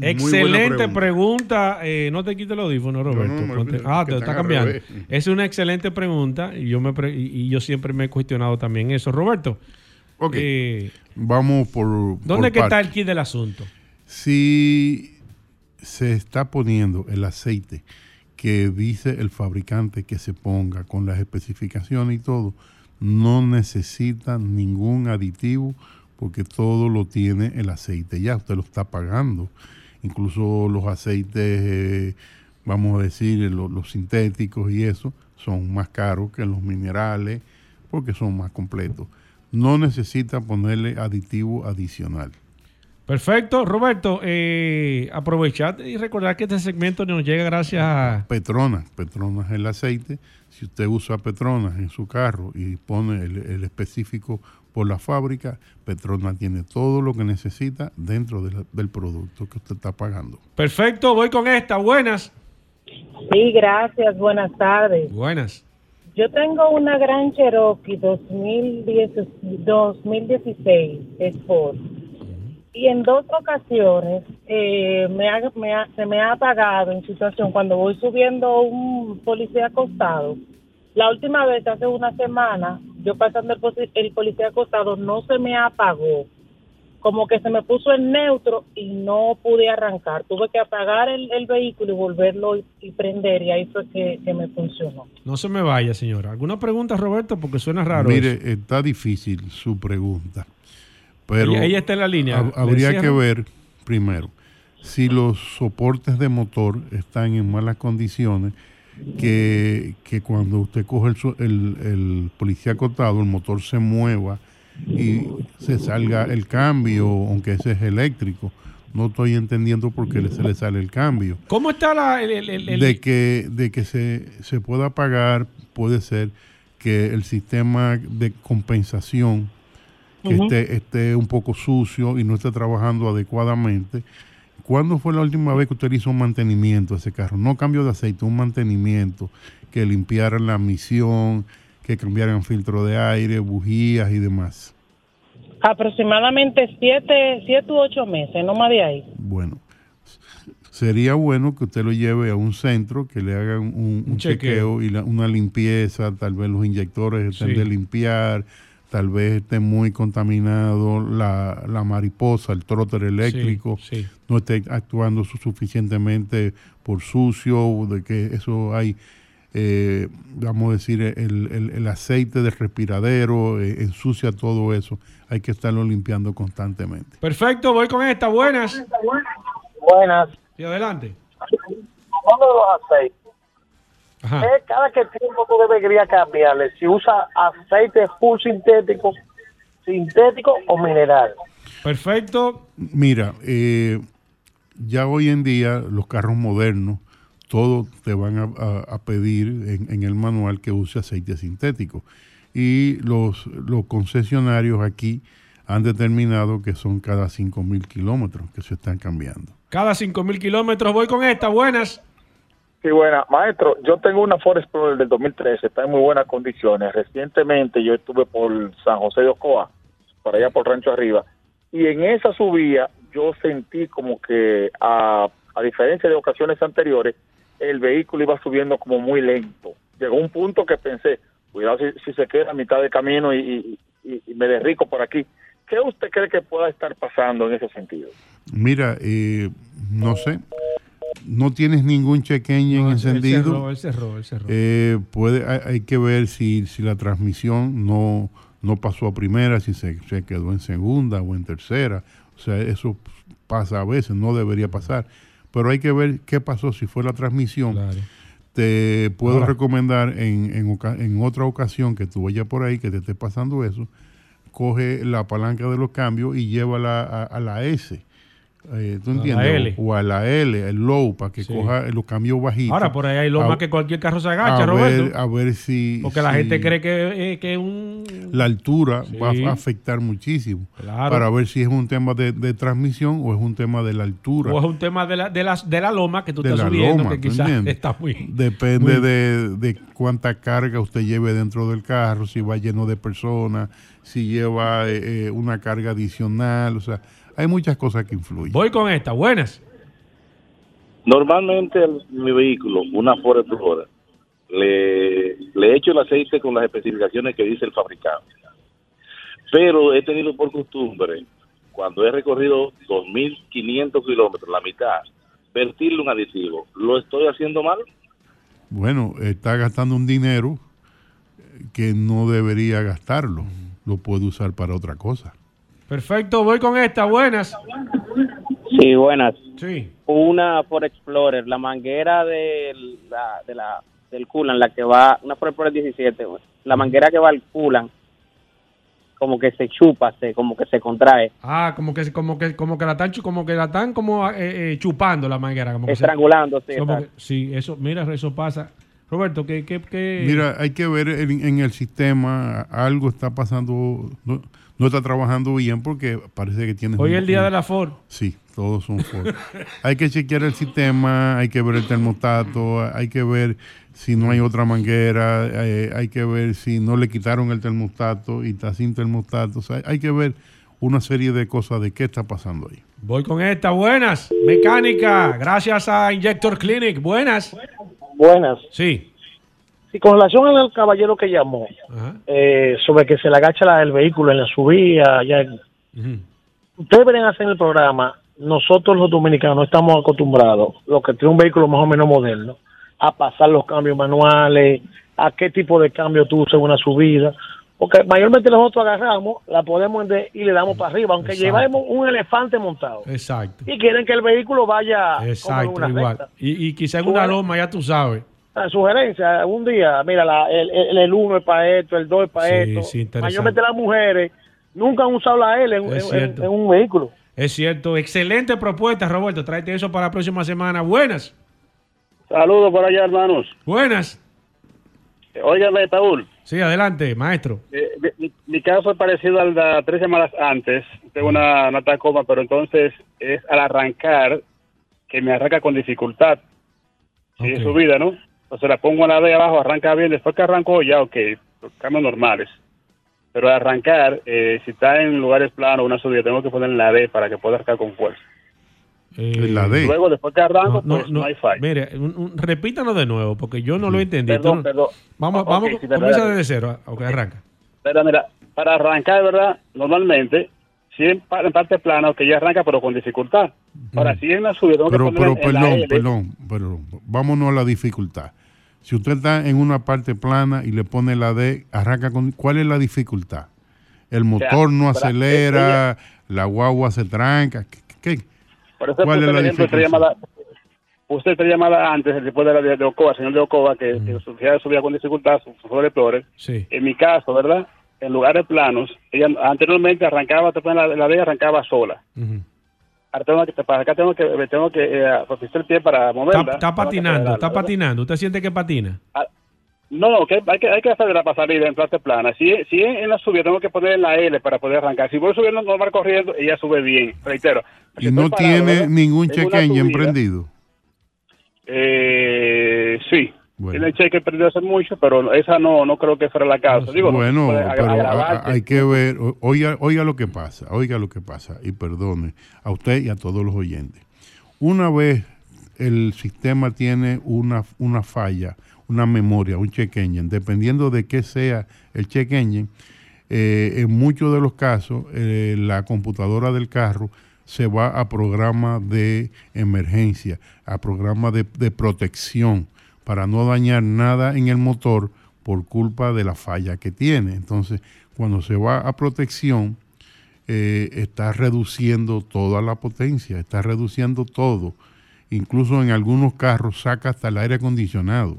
Excelente pregunta. pregunta. Eh, no te quites el audífono, Roberto. no, que ah, te está cambiando. Es una excelente pregunta y yo, me pre- y, yo siempre me he cuestionado también eso. Roberto, Ok, eh, vamos por... ¿dónde por que está el kit del asunto? Si se está poniendo el aceite que dice el fabricante que se ponga con las especificaciones y todo, no necesita ningún aditivo porque todo lo tiene el aceite ya, usted lo está pagando. Incluso los aceites, eh, vamos a decir, lo- los, sintéticos y eso, son más caros que los minerales porque son más completos. No necesita ponerle aditivo adicional. Perfecto, Roberto, eh, y recordar que este segmento nos llega gracias a... Petronas, Petronas es el aceite. Si usted usa Petronas en su carro y pone el, el específico por la fábrica, Petronas tiene todo lo que necesita dentro de la- del producto que usted está pagando. Perfecto, voy con esta. Buenas. Sí, gracias. Buenas tardes. Buenas. Yo tengo una Gran Cherokee 2010, 2016 Sport y en dos ocasiones eh, me ha- me ha- se me ha apagado en situación cuando voy subiendo un policía acostado. La última vez, hace una semana, yo pasando el, el policía acostado, no se me apagó. Como que se me puso en neutro y no pude arrancar. Tuve que apagar el, el vehículo y volverlo y, y prender y ahí fue que, que me funcionó. No se me vaya, señora. ¿Alguna pregunta, Roberto? Porque suena raro. Mire, eso. está difícil su pregunta, pero ella, ella está en la línea. hab- ¿Le habría que ver primero si los soportes de motor están en malas condiciones, que, que cuando usted coge el, el, el policía acotado, el motor se mueva y se salga el cambio, aunque ese es eléctrico. No estoy entendiendo por qué se le sale el cambio. ¿Cómo está la, el- el- De que, de que se, se pueda pagar, puede ser que el sistema de compensación que esté, esté un poco sucio y no esté trabajando adecuadamente. ¿Cuándo fue la última vez que usted hizo un mantenimiento a ese carro? No cambio de aceite, un mantenimiento, que limpiaran la misión, que cambiaran filtro de aire, bujías y demás. Aproximadamente siete, siete u ocho meses, no más de ahí. Bueno, sería bueno que usted lo lleve a un centro, que le hagan un, un Un chequeo. chequeo y la- una limpieza, tal vez los inyectores estén Sí. de limpiar, tal vez esté muy contaminado la, la mariposa, el trotter eléctrico, Sí, sí. no esté actuando su- suficientemente por sucio, de que eso hay eh, vamos a decir, el, el- el aceite del respiradero, eh, ensucia todo eso. Hay que estarlo limpiando constantemente. Perfecto, voy con esta. Buenas. Buenas. Y adelante. Los aceites, Ajá. ¿eh? cada que tiempo tú deberías cambiarle si usa aceite full sintético, sintético o mineral. Perfecto. Mira, eh, ya hoy en día los carros modernos, todos te van a, a- a pedir en, en el manual que use aceite sintético. Y los, los concesionarios aquí han determinado que son cada 5.000 kilómetros que se están cambiando. Cada 5.000 kilómetros voy con esta. Buenas. Sí, buena. Maestro, yo tengo una Ford Explorer del 2013, está en muy buenas condiciones. Recientemente yo estuve por San José de Ocoa, por allá por Rancho Arriba, y en esa subida yo sentí como que, a, a diferencia de ocasiones anteriores, el vehículo iba subiendo como muy lento. Llegó un punto que pensé, cuidado si, si se queda a mitad de camino y, y- y- me derrico por aquí. ¿Qué usted cree que pueda estar pasando en ese sentido? Mira, eh, no sé, no tienes ningún chequeño Él encendido. cerró, él cerró, él cerró. Eh, puede, hay, hay que ver si, si la transmisión no, no pasó a primera, si se, se quedó en segunda o en tercera. O sea, eso pasa a veces, no debería pasar. Pero hay que ver qué pasó si fue la transmisión. Te puedo Ahora. recomendar en, en, otra ocasión que tú vayas por ahí, que te esté pasando eso, coge la palanca de los cambios y llévala a, a la S. Eh, ¿Tú A la entiendes? O, a la L, el low, para que Sí. coja los cambios bajitos. Ahora, por ahí hay lo A- más que cualquier carro se agacha, a Roberto. ver, a ver si. Porque la si gente cree que, eh, que un... La altura Sí. va a afectar muchísimo. Claro. Para ver si es un tema de, de transmisión o es un tema de la altura. O es un tema de la, de la, de la loma que tú de estás la subiendo, loma, que ¿tú quizás entiendes? está muy... Depende muy- de, de cuánta carga usted lleve dentro del carro, si va lleno de personas, si lleva eh, eh, una carga adicional. O sea, hay muchas cosas que influyen. Voy con esta. Buenas. Normalmente el- mi vehículo, una Ford Explorer, le, le echo el aceite con las especificaciones que dice el fabricante. Pero he tenido por costumbre, cuando he recorrido 2.500 kilómetros, la mitad, vertirle un aditivo. ¿Lo estoy haciendo mal? Bueno, está gastando un dinero que no debería gastarlo. Lo puede usar para otra cosa. Perfecto, voy con esta. Buenas. Sí, buenas. Sí. Una Ford Explorer, la manguera de la, de la, del coolant, la que va, una Ford Explorer 17, güey. la manguera que va al coolant, como que se chupa, se, como que se contrae, Ah, como que, como que, como que la están, como que la están como eh, eh, chupando la manguera. Como que se- estrangulando, sí, como exacto. que- sí, eso, mira, eso pasa. Roberto, ¿qué, qué, qué? Mira, hay que ver en, en el sistema, algo está pasando, no, no está trabajando bien porque parece que tiene... Hoy es el día de la Ford. Sí, todos son Ford. hay que chequear el sistema, hay que ver el termostato, hay que ver si no hay otra manguera, eh, hay que ver si no le quitaron el termostato y está sin termostato. O sea, hay que ver una serie de cosas de qué está pasando ahí. Voy con esta. Buenas. Mecánica. Gracias a Injector Clinic. Buenas. Buenas. Sí. Sí, con relación al caballero que llamó, eh, sobre que se le agacha la- el vehículo en la subida, ya, ustedes deberían hacer en el programa, nosotros los dominicanos no estamos acostumbrados, los que tienen un vehículo más o menos moderno, a pasar los cambios manuales, a qué tipo de cambio tú usas en una subida, porque mayormente nosotros agarramos, la podemos de- y le damos para arriba, aunque Exacto. llevemos un elefante montado. Exacto. Y quieren que el vehículo vaya como en Exacto, una igual. recta. Y, y quizá en una loma, ya tú sabes. La sugerencia, un día, mira, la, el, el, el 1 es para esto, el 2 es para Sí, esto. sí. Mayormente las mujeres nunca han usado la L en, un vehículo. Es cierto. Excelente propuesta, Roberto. Tráete eso para la próxima semana. Buenas. Saludos por allá, hermanos. Buenas. Óigame, Paul. Sí, adelante, maestro. eh, mi- mi, caso es parecido al de tres semanas antes. Tengo una, una Tacoma, pero entonces es al arrancar que me arranca con dificultad. Si es Ok. subida, ¿no? Entonces la pongo en la de abajo, arranca bien. Después que arrancó, ya, ok, los cambios normales. Pero al arrancar, eh, si está en lugares planos, una subida, tengo que poner la D para que pueda arrancar con fuerza. la D. Luego, después que arranco, No, pues no, hay fallo. Mire, un- un- repítanos de nuevo, porque yo no lo entendí. Perdón, perdón. Vamos, vamos, de comienza desde cero. Ok, arranca. Pero mira, para arrancar, ¿verdad? Normalmente, si en, pa- en parte plana, que ya arranca, pero con dificultad. Ahora, si en la subida, tengo Pero, que pero perdón, perdón, perdón. Vámonos a la dificultad. Si usted está en una parte plana y le pone la D, arranca con... ¿Cuál es la dificultad? El motor no acelera, la guagua se tranca. ¿Qué? qué- Por eso ¿Cuál es la dificultad? puse esta llamada antes, después de la de, Ocoa, señor de Ocoa, que, que subía, subía con dificultad Ford Explorer. Sí. En mi caso, ¿verdad? En lugares planos, ella anteriormente arrancaba, la, la D arrancaba sola. Ahora tengo que, para acá tengo que, tengo que eh, el pie para moverla. Está, está para patinando, está patinando. ¿Usted siente que patina? No, que hay que, hay que hacer la para salir en parte plana. Si, si en la subida tengo que poner la L para poder arrancar. Si voy subiendo normal corriendo, ella sube bien. Reitero. Y no parado, tiene ¿verdad? ningún En una check engine subida, prendido. Eh, sí. Tiene el cheque perdido hace mucho, pero esa no no creo que fuera la causa. Digo, bueno, pero a- hay que ver, oiga, oiga lo que pasa, oiga lo que pasa, y perdone a usted y a todos los oyentes. Una vez el sistema tiene una, una falla, una memoria, un check engine, dependiendo de qué sea el check engine, eh, en muchos de los casos eh, la computadora del carro se va a programa de emergencia, a programa de, de protección para no dañar nada en el motor por culpa de la falla que tiene. Entonces, cuando se va a protección, eh, está reduciendo toda la potencia, está reduciendo todo. Incluso en algunos carros saca hasta el aire acondicionado.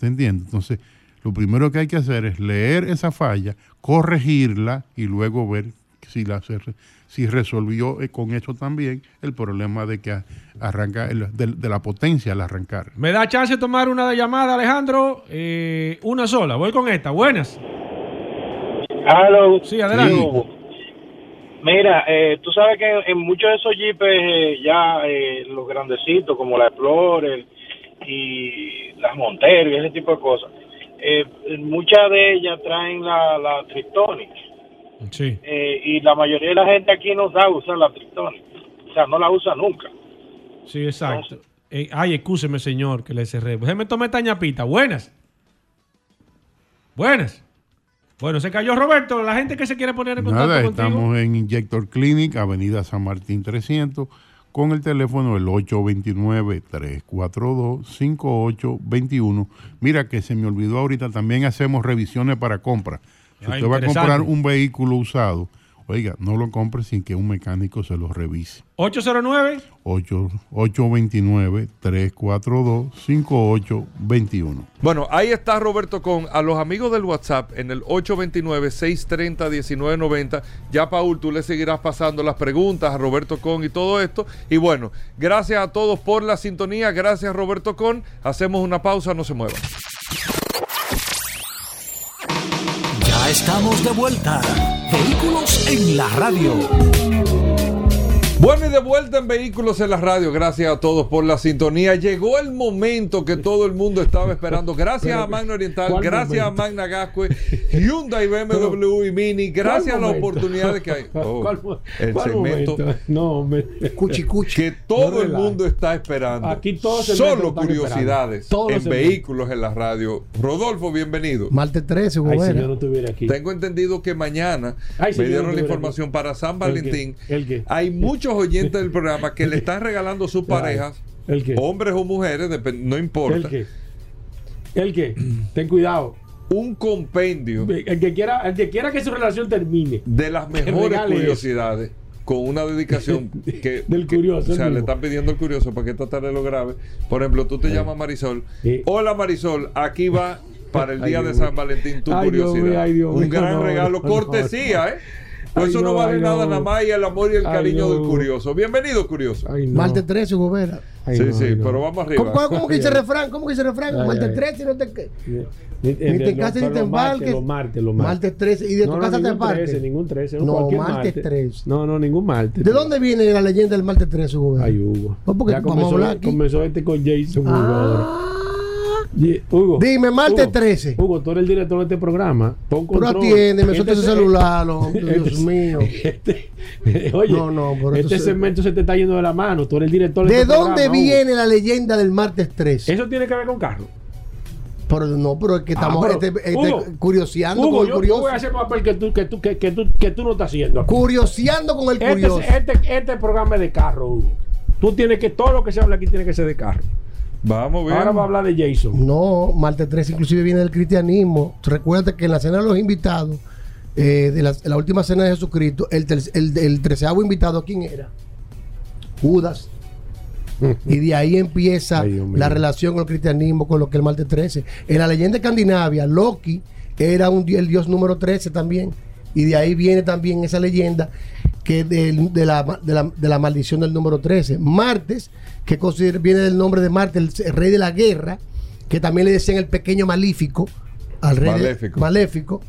¿Se entiende? Entonces, lo primero que hay que hacer es leer esa falla, corregirla y luego ver si, la, se si resolvió eh, con eso también el problema de que arranca el- de, de la potencia al arrancar. ¿Me da chance de tomar una de llamada, Alejandro? Eh, una sola. Voy con esta. Buenas. Hello. Sí, adelante. Mira, eh, tú sabes que en muchos de esos jeepes eh, ya eh, los grandecitos como la Explorer y las Montero y ese tipo de cosas, eh, muchas de ellas traen la, la Triptonic Sí. eh, y la mayoría de la gente aquí no sabe usar la Triptonic, o sea, no la usa nunca. Sí, exacto. Eh, ay, excúseme, señor, que le cerré. Déjeme tomar esta ñapita. Buenas. Buenas. Bueno, se cayó Roberto. La gente que se quiere poner en contacto Nada, contigo. estamos en Injector Clinic, Avenida San Martín 300, con el teléfono el 829-342-5821. Mira que se me olvidó ahorita, también hacemos revisiones para compra. Si Ah, usted va a comprar un vehículo usado, oiga, no lo compre sin que un mecánico se lo revise. 809. 8 829-342-5821. Bueno, ahí está Roberto con a los amigos del WhatsApp en el 829-630-1990. Ya, Paul, tú le seguirás pasando las preguntas a Roberto Con y todo esto. Y bueno, gracias a todos por la sintonía. Gracias, Roberto Con. Hacemos una pausa, no se muevan. Estamos de vuelta. Vehículos en la radio. Bueno, y de vuelta en Vehículos en la Radio. Gracias a todos por la sintonía. Llegó el momento que todo el mundo estaba esperando. Gracias a Magna Oriental, ¿cuál gracias momento? a Magna Gascue, Hyundai, BMW y Mini. Gracias a ¿Cuál las oportunidades que hay. Oh, ¿Cuál el cuál segmento momento? No, me... Cuchi, Que todo No el mundo está esperando. Aquí todos Solo curiosidades. Todos en. Vehículos en la Radio. Rodolfo, bienvenido. Martes 13, Ay, si yo no estuviera aquí. Tengo entendido que mañana Ay, si me dieron no la información aquí. para San ¿El Valentín. qué? ¿El qué? Hay muchos oyentes del programa que le están regalando sus parejas, ¿El qué? hombres o mujeres, no importa, ¿El qué? ¿El qué? Ten cuidado. un compendio El que quiera, el que quiera que su relación termine. de las mejores curiosidades con una dedicación que Del que- curioso, o sea el le están pidiendo al curioso para que esta tarde lo grabe por ejemplo tú te llamas Marisol Sí. hola Marisol aquí va para el día de. San Valentín tu Ay, curiosidad mío, ay, Dios un gran no, regalo no, no, cortesía eh Ay, eso no, no, vale ay, nada no. nada más y el amor y el Ay, cariño no. del curioso bienvenido curioso Ay, no. Martes 13, Gobera. Ay, sí no, sí ay, no. pero vamos arriba ¿Cómo, cómo que dice el refrán? ¿Cómo que dice el refrán? Ay. 13 no te... Ni, Ni te cases ni te embarques. los martes, los martes. Martes 13. ¿Y de tu casa te ningún embarques? 13, ningún 13. No, martes 13. No, no, ningún martes. ¿De dónde viene la leyenda del martes 13, Gobera? Ay, Hugo. No, porque ya comenzó, hablar aquí. comenzó este con Jason Hugo Ah. ahora. Hugo. Dime, martes Hugo, 13. Hugo, tú eres el director de este programa. Pon Pero control. atiéndeme, suelta ese Este- celular, Dios este- mío. este- oye, No, no, pero este se- segmento se te está yendo de la mano. Tú eres el director de, ¿De este dónde programa, Hugo. viene la leyenda del martes 13? Eso tiene que ver con carro. Pero no, pero es que estamos Ah, pero, este, este, Hugo, curioseando Hugo, con el yo, yo curioso. voy a hacer papel que tú, que tú, que, que tú, que tú no estás haciendo. aquí. Curioseando con el Este, curioso. este, este programa es de carro, Hugo. Tú tienes que, todo lo que se habla aquí tiene que ser de carro. Vamos bien. Ahora va a hablar de Jason. No, Marte 3 inclusive viene del cristianismo. Recuerda que en la cena de los invitados, eh, de la, la última cena de Jesucristo, el, ter- el, el treceavo invitado, ¿quién era? Judas. y de ahí empieza Ay, la relación con el cristianismo, con lo que es el Marte 13. En la leyenda escandinavia, Loki era un, el dios número 13 también. Y de ahí viene también esa leyenda que del- de, la, de, la, de la maldición del número 13. Martes, que viene del nombre de Marte, el, el rey de la guerra, que también le decían el pequeño malífico, al rey de- Maléfico. maléfico,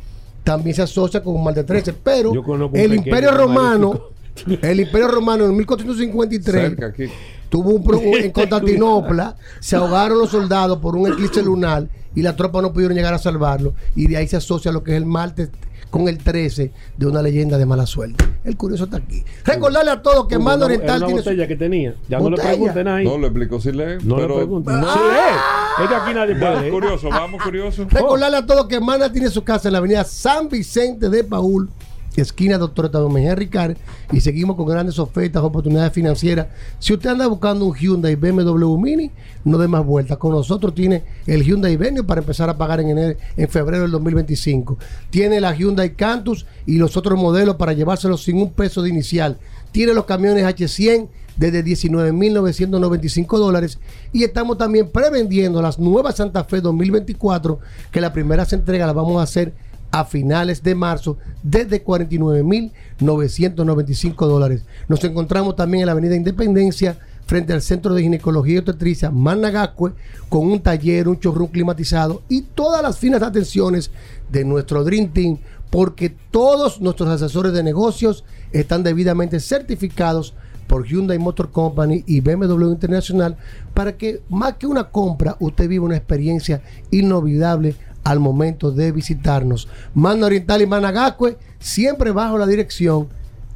también se asocia con Marte 13. Pero el imperio romano, maléfico. el imperio romano en 1453 Cerca aquí. tuvo un en Constantinopla, se ahogaron los soldados por un eclipse lunar y las tropas no pudieron llegar a salvarlo. Y de ahí se asocia lo que es el Marte con el 13 de una leyenda de mala suerte. El curioso está aquí. Recordarle a todos que Hugo, Mando Oriental una tiene su- botella que tenía. Ya no le Botella. pregunten ahí. No, lo explico si lee. No le pero pregunten. No. Sí, eh. Es que aquí nadie puede. Vamos leer. curioso, vamos curioso. Recordarle a todos que Manda tiene su casa en la avenida San Vicente de Paul, esquina Doctor Mejía Ricard, y seguimos con grandes ofertas, oportunidades financieras. Si usted anda buscando un Hyundai BMW Mini, no dé más vueltas. Con nosotros tiene el Hyundai Venue para empezar a pagar en, enero- en febrero del 2025. Tiene la Hyundai Cantus y los otros modelos para llevárselos sin un peso de inicial. Tiene los camiones H100 desde 19.995 dólares y estamos también prevendiendo las nuevas Santa Fe 2024 que la primera se entrega la vamos a hacer a finales de marzo desde 49.995 dólares. Nos encontramos también en la Avenida Independencia frente al Centro de Ginecología y Obstetricia Managacue con un taller, un showroom climatizado y todas las finas atenciones de nuestro Dream Team porque todos nuestros asesores de negocios están debidamente certificados por Hyundai Motor Company y BMW Internacional para que más que una compra usted viva una experiencia inolvidable al momento de visitarnos. Mano Oriental y Managacue siempre bajo la dirección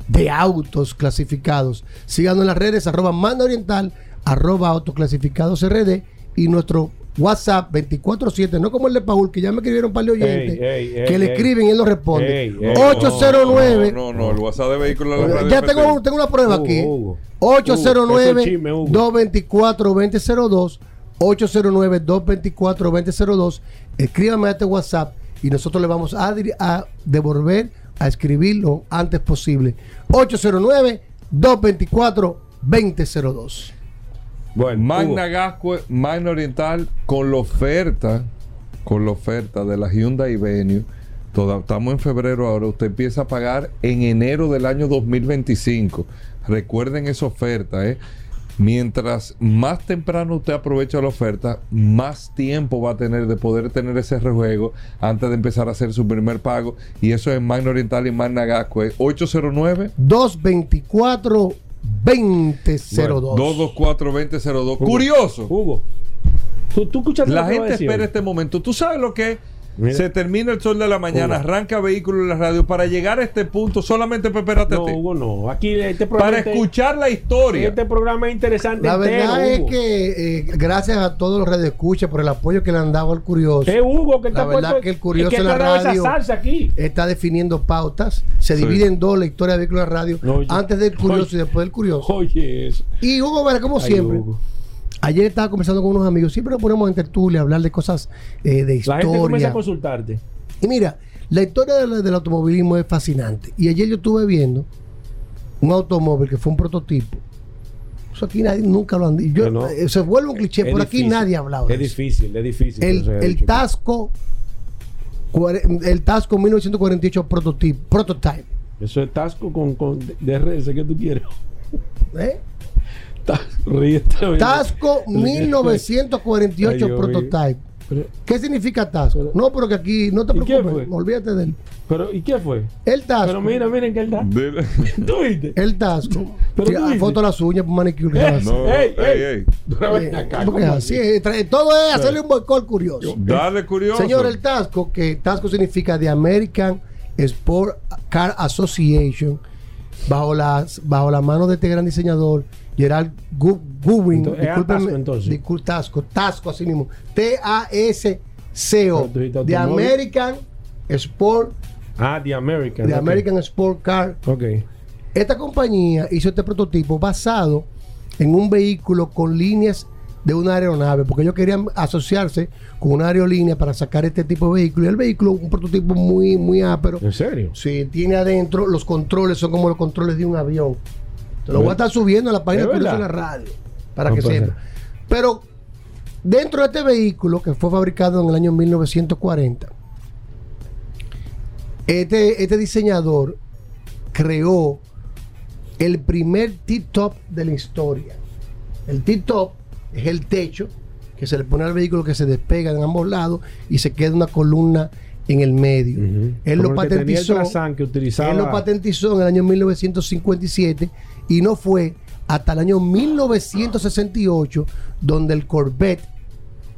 de autos clasificados. Síganos en las redes arroba Mando Oriental, arroba autoclasificados RD y nuestro WhatsApp 24-7, no como el de Paul, que ya me escribieron un par de oyentes, Ey, ey, que ey, le ey. escriben y él lo responde. Ey, ey. 809 No, no, no, el WhatsApp de vehículos de la radio. ya tengo, tengo una prueba aquí. Hugo. Hugo, eso es chisme, Hugo. 809-224-2002. 809-224-2002. Escríbame a este WhatsApp y nosotros le vamos a, devolver, a escribir lo antes posible. 809-224-2002. Bueno, Magna Gascue, Magna Oriental, con la oferta, con la oferta de la Hyundai Venue, toda- estamos en febrero ahora, usted empieza a pagar en enero del año 2025. Recuerden esa oferta, ¿eh? Mientras más temprano usted aprovecha la oferta, más tiempo va a tener de poder tener ese rejuego antes de empezar a hacer su primer pago. Y eso es Magna Oriental y Magna Gascue. 809 224 2002. 224-2002. Curioso. Hugo, ¿tú, tú escuchaste La gente espera este momento. ¿Tú sabes lo que es? Mira. Se termina el sol de la mañana, Hugo. arranca vehículo en la radio. Para llegar a este punto, solamente para espérate No. Hugo, no. Aquí este programa. Para escuchar la historia. Este programa es interesante. La verdad es entero, que eh, gracias a todos los radioescuchas por el apoyo que le han dado al curioso. Es Hugo que la está verdad puesto- que el curioso es que en la está dando esa radio salsa aquí. está definiendo pautas. Se Sí. divide en dos la historia de vehículos en la radio. No, antes del curioso Oye. y después del curioso. Oye, eso. Y Hugo, como Ay, siempre, Hugo. Ayer estaba conversando con unos amigos. Siempre nos ponemos en tertulia a hablar de cosas eh, de La gente comienza historia. a consultarte. Y mira, la historia del, del automovilismo es fascinante. Y ayer yo estuve viendo un automóvil que fue un prototipo. Eso aquí nadie nunca lo han dicho. No. eh, Se vuelve un cliché, por aquí nadie ha hablado. Es difícil, es difícil. El, el. Tasco, el Tasco 1948 prototipo, prototype. Eso es Tasco con, con de RS que tú quieres. ¿eh? Tasco Ay, Dios 1948 mío. prototype. Pero, ¿Qué significa Tasco? No, pero que aquí no te ¿Y qué preocupes, fue? olvídate de él. pero, ¿y qué fue? El Tasco. Pero mira, miren que él da. Dile- ¿Tú viste? El Tasco. Pero Sí, tú ah, foto de las uñas, manicure. que Eh, se No, Ey, ey, ey. acá, Porque ¿cómo así es, todo es hacerle un boicot curioso. Dale curioso. Señor, el Tasco, que Tasco significa The American Sport Car Association, bajo, las, bajo la mano de este gran diseñador, Gerald Gu- Gubin, Entonces, ¿es discúlpeme, Tasco, Tasco, Tasco así mismo, T-A-S-C-O, automóvil. American Sport, Ah, The American. The. American Sport Car Ok. esta compañía hizo este prototipo basado en un vehículo con líneas de una aeronave, porque ellos querían asociarse con una aerolínea para sacar este tipo de vehículo. Y el vehículo, un prototipo muy, muy ápero. ¿En serio? Sí, tiene adentro, los controles son como los controles de un avión. Te lo voy a estar subiendo a la página ¿Es de la radio, para No que sepa. Pero dentro de este vehículo, que fue fabricado en el año 1940, este, este diseñador creó el primer T-top de la historia. El T-top es el techo que se le pone al vehículo que se despega en ambos lados y se queda una columna en el medio. Él lo Como que patentizó. Trazan que utilizaba- Él lo patentizó en el año 1957 y no fue hasta el año 1968 donde el Corvette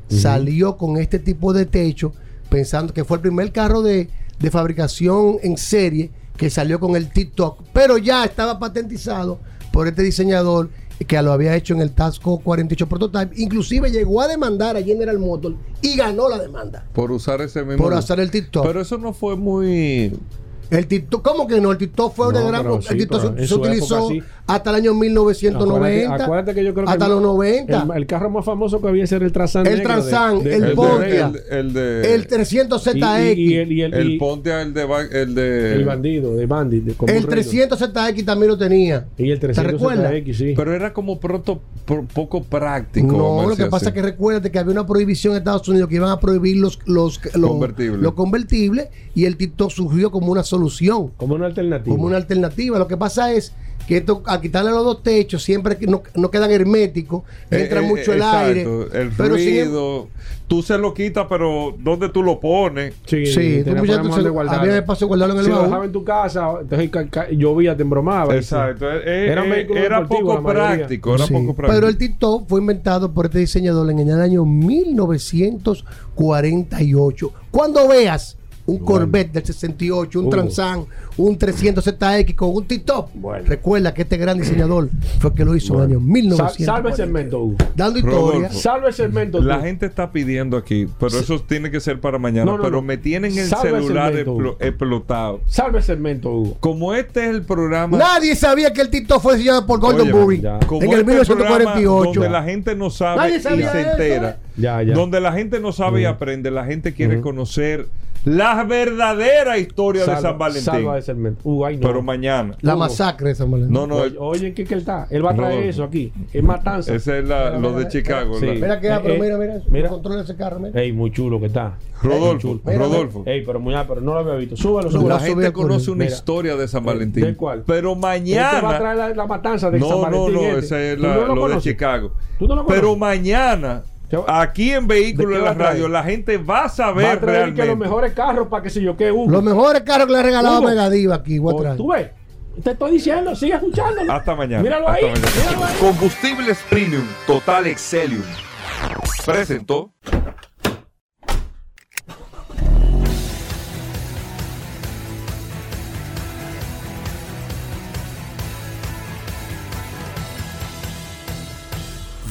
salió con este tipo de techo, pensando que fue el primer carro de, de fabricación en serie que salió con el TikTok, pero ya estaba patentizado por este diseñador que lo había hecho en el Tasco 48 Prototype. Inclusive llegó a demandar a General Motors y ganó la demanda. Por usar ese mismo. Por hacer el TikTok. Pero eso no fue muy. El TikTok, ¿cómo que no? El TikTok fue No, de gran. el TikTok se, utilizó época sí. Hasta el año 1990. Acuérdate, acuérdate que yo creo que hasta el- los 90. El, el carro más famoso que había era el Transan. El de- el Pontiac. de- El de. El 300ZX. Y- y- y el- y el- el el de. El de. El bandido, de Bandit. De, como el un reino. 300ZX también lo tenía. Y el ¿Te recuerdas? 300ZX, sí. Pero era como pronto, poco práctico. No, lo que pasa así. es que recuérdate que había una prohibición en Estados Unidos que iban a prohibir los, los, los Convertibles. los convertibles y el TikTok surgió como una solución. Como una alternativa. Como una alternativa. Lo que pasa es que esto, al quitarle los dos techos, siempre que no, no quedan herméticos, entra Eh, eh, mucho el exacto, aire. El pero em- ruido. Tú se lo quitas, pero ¿dónde tú lo pones? Sí, Sí, tú tu- de guardarlo. había espacio de guardarlo en el Si lo dejaba en tu casa, entonces ca- ca- llovía, te embromaba. Exacto. eh, eh, era deportivos, poco la mayoría. práctico. Era Sí, poco práctico. Pero el TikTok fue inventado por este diseñador en el año 1948. Cuando veas un Corvette del 68, un Hugo. Transan, un 300ZX con un TikTok, recuerda que este gran diseñador fue el que lo hizo en el año Sal- 1948. Salve el segmento, Hugo. Dando historia. Rodolfo, Salve el segmento. La tú. gente está pidiendo aquí, pero eso tiene que ser para mañana. No, no, pero no. me tienen el Salve el celular segmento, explotado. Salve el segmento, Hugo. Como este es el programa. Nadie sabía que el TikTok fue diseñado por Gordon. Como en el este 1948. programa Donde la gente no sabe Nadie y se eso, entera. Ya, ya. Donde la gente no sabe y aprende. La gente quiere conocer la verdadera historia de Salva- San Valentín. Salva segmento. Hugo, ay, no. Pero mañana. La Hugo. masacre de San Valentín. No, no. Oye, oye, ¿qué que él está? Él va a traer Rodolfo. eso aquí. Es matanza. Ese es la- lo de Chicago. Sí. la- Mira que, Eh, pero eh, mira, mira, mira. controla ese carro, mira. Ey, muy chulo que está. Rodolfo. Mira, Rodolfo. Ey, pero muy pero no lo había visto. Súbelo, La súbelo. subí gente conoce una Mira. historia de San Eh, Valentín. ¿de cuál? Pero Este va a mañana. traer la, la matanza de San No, no, Valentín. no, este. ese es ¿Tú la- no lo, de? Chicago. ¿Tú no lo Pero mañana, ¿Qué- aquí en Vehículos ¿De la va? Radio, la gente va a Va saber a traer que realmente. los mejores carros para que se yo qué, Hugo. Los mejores carros que le ha regalado Hugo. Megadiva aquí, voy a Oh, traer. Tú ves. Te estoy diciendo, sigue escuchándolo. Hasta mañana. Míralo Hasta ahí. mañana. Míralo ahí. Combustibles Premium Total Excelium presentó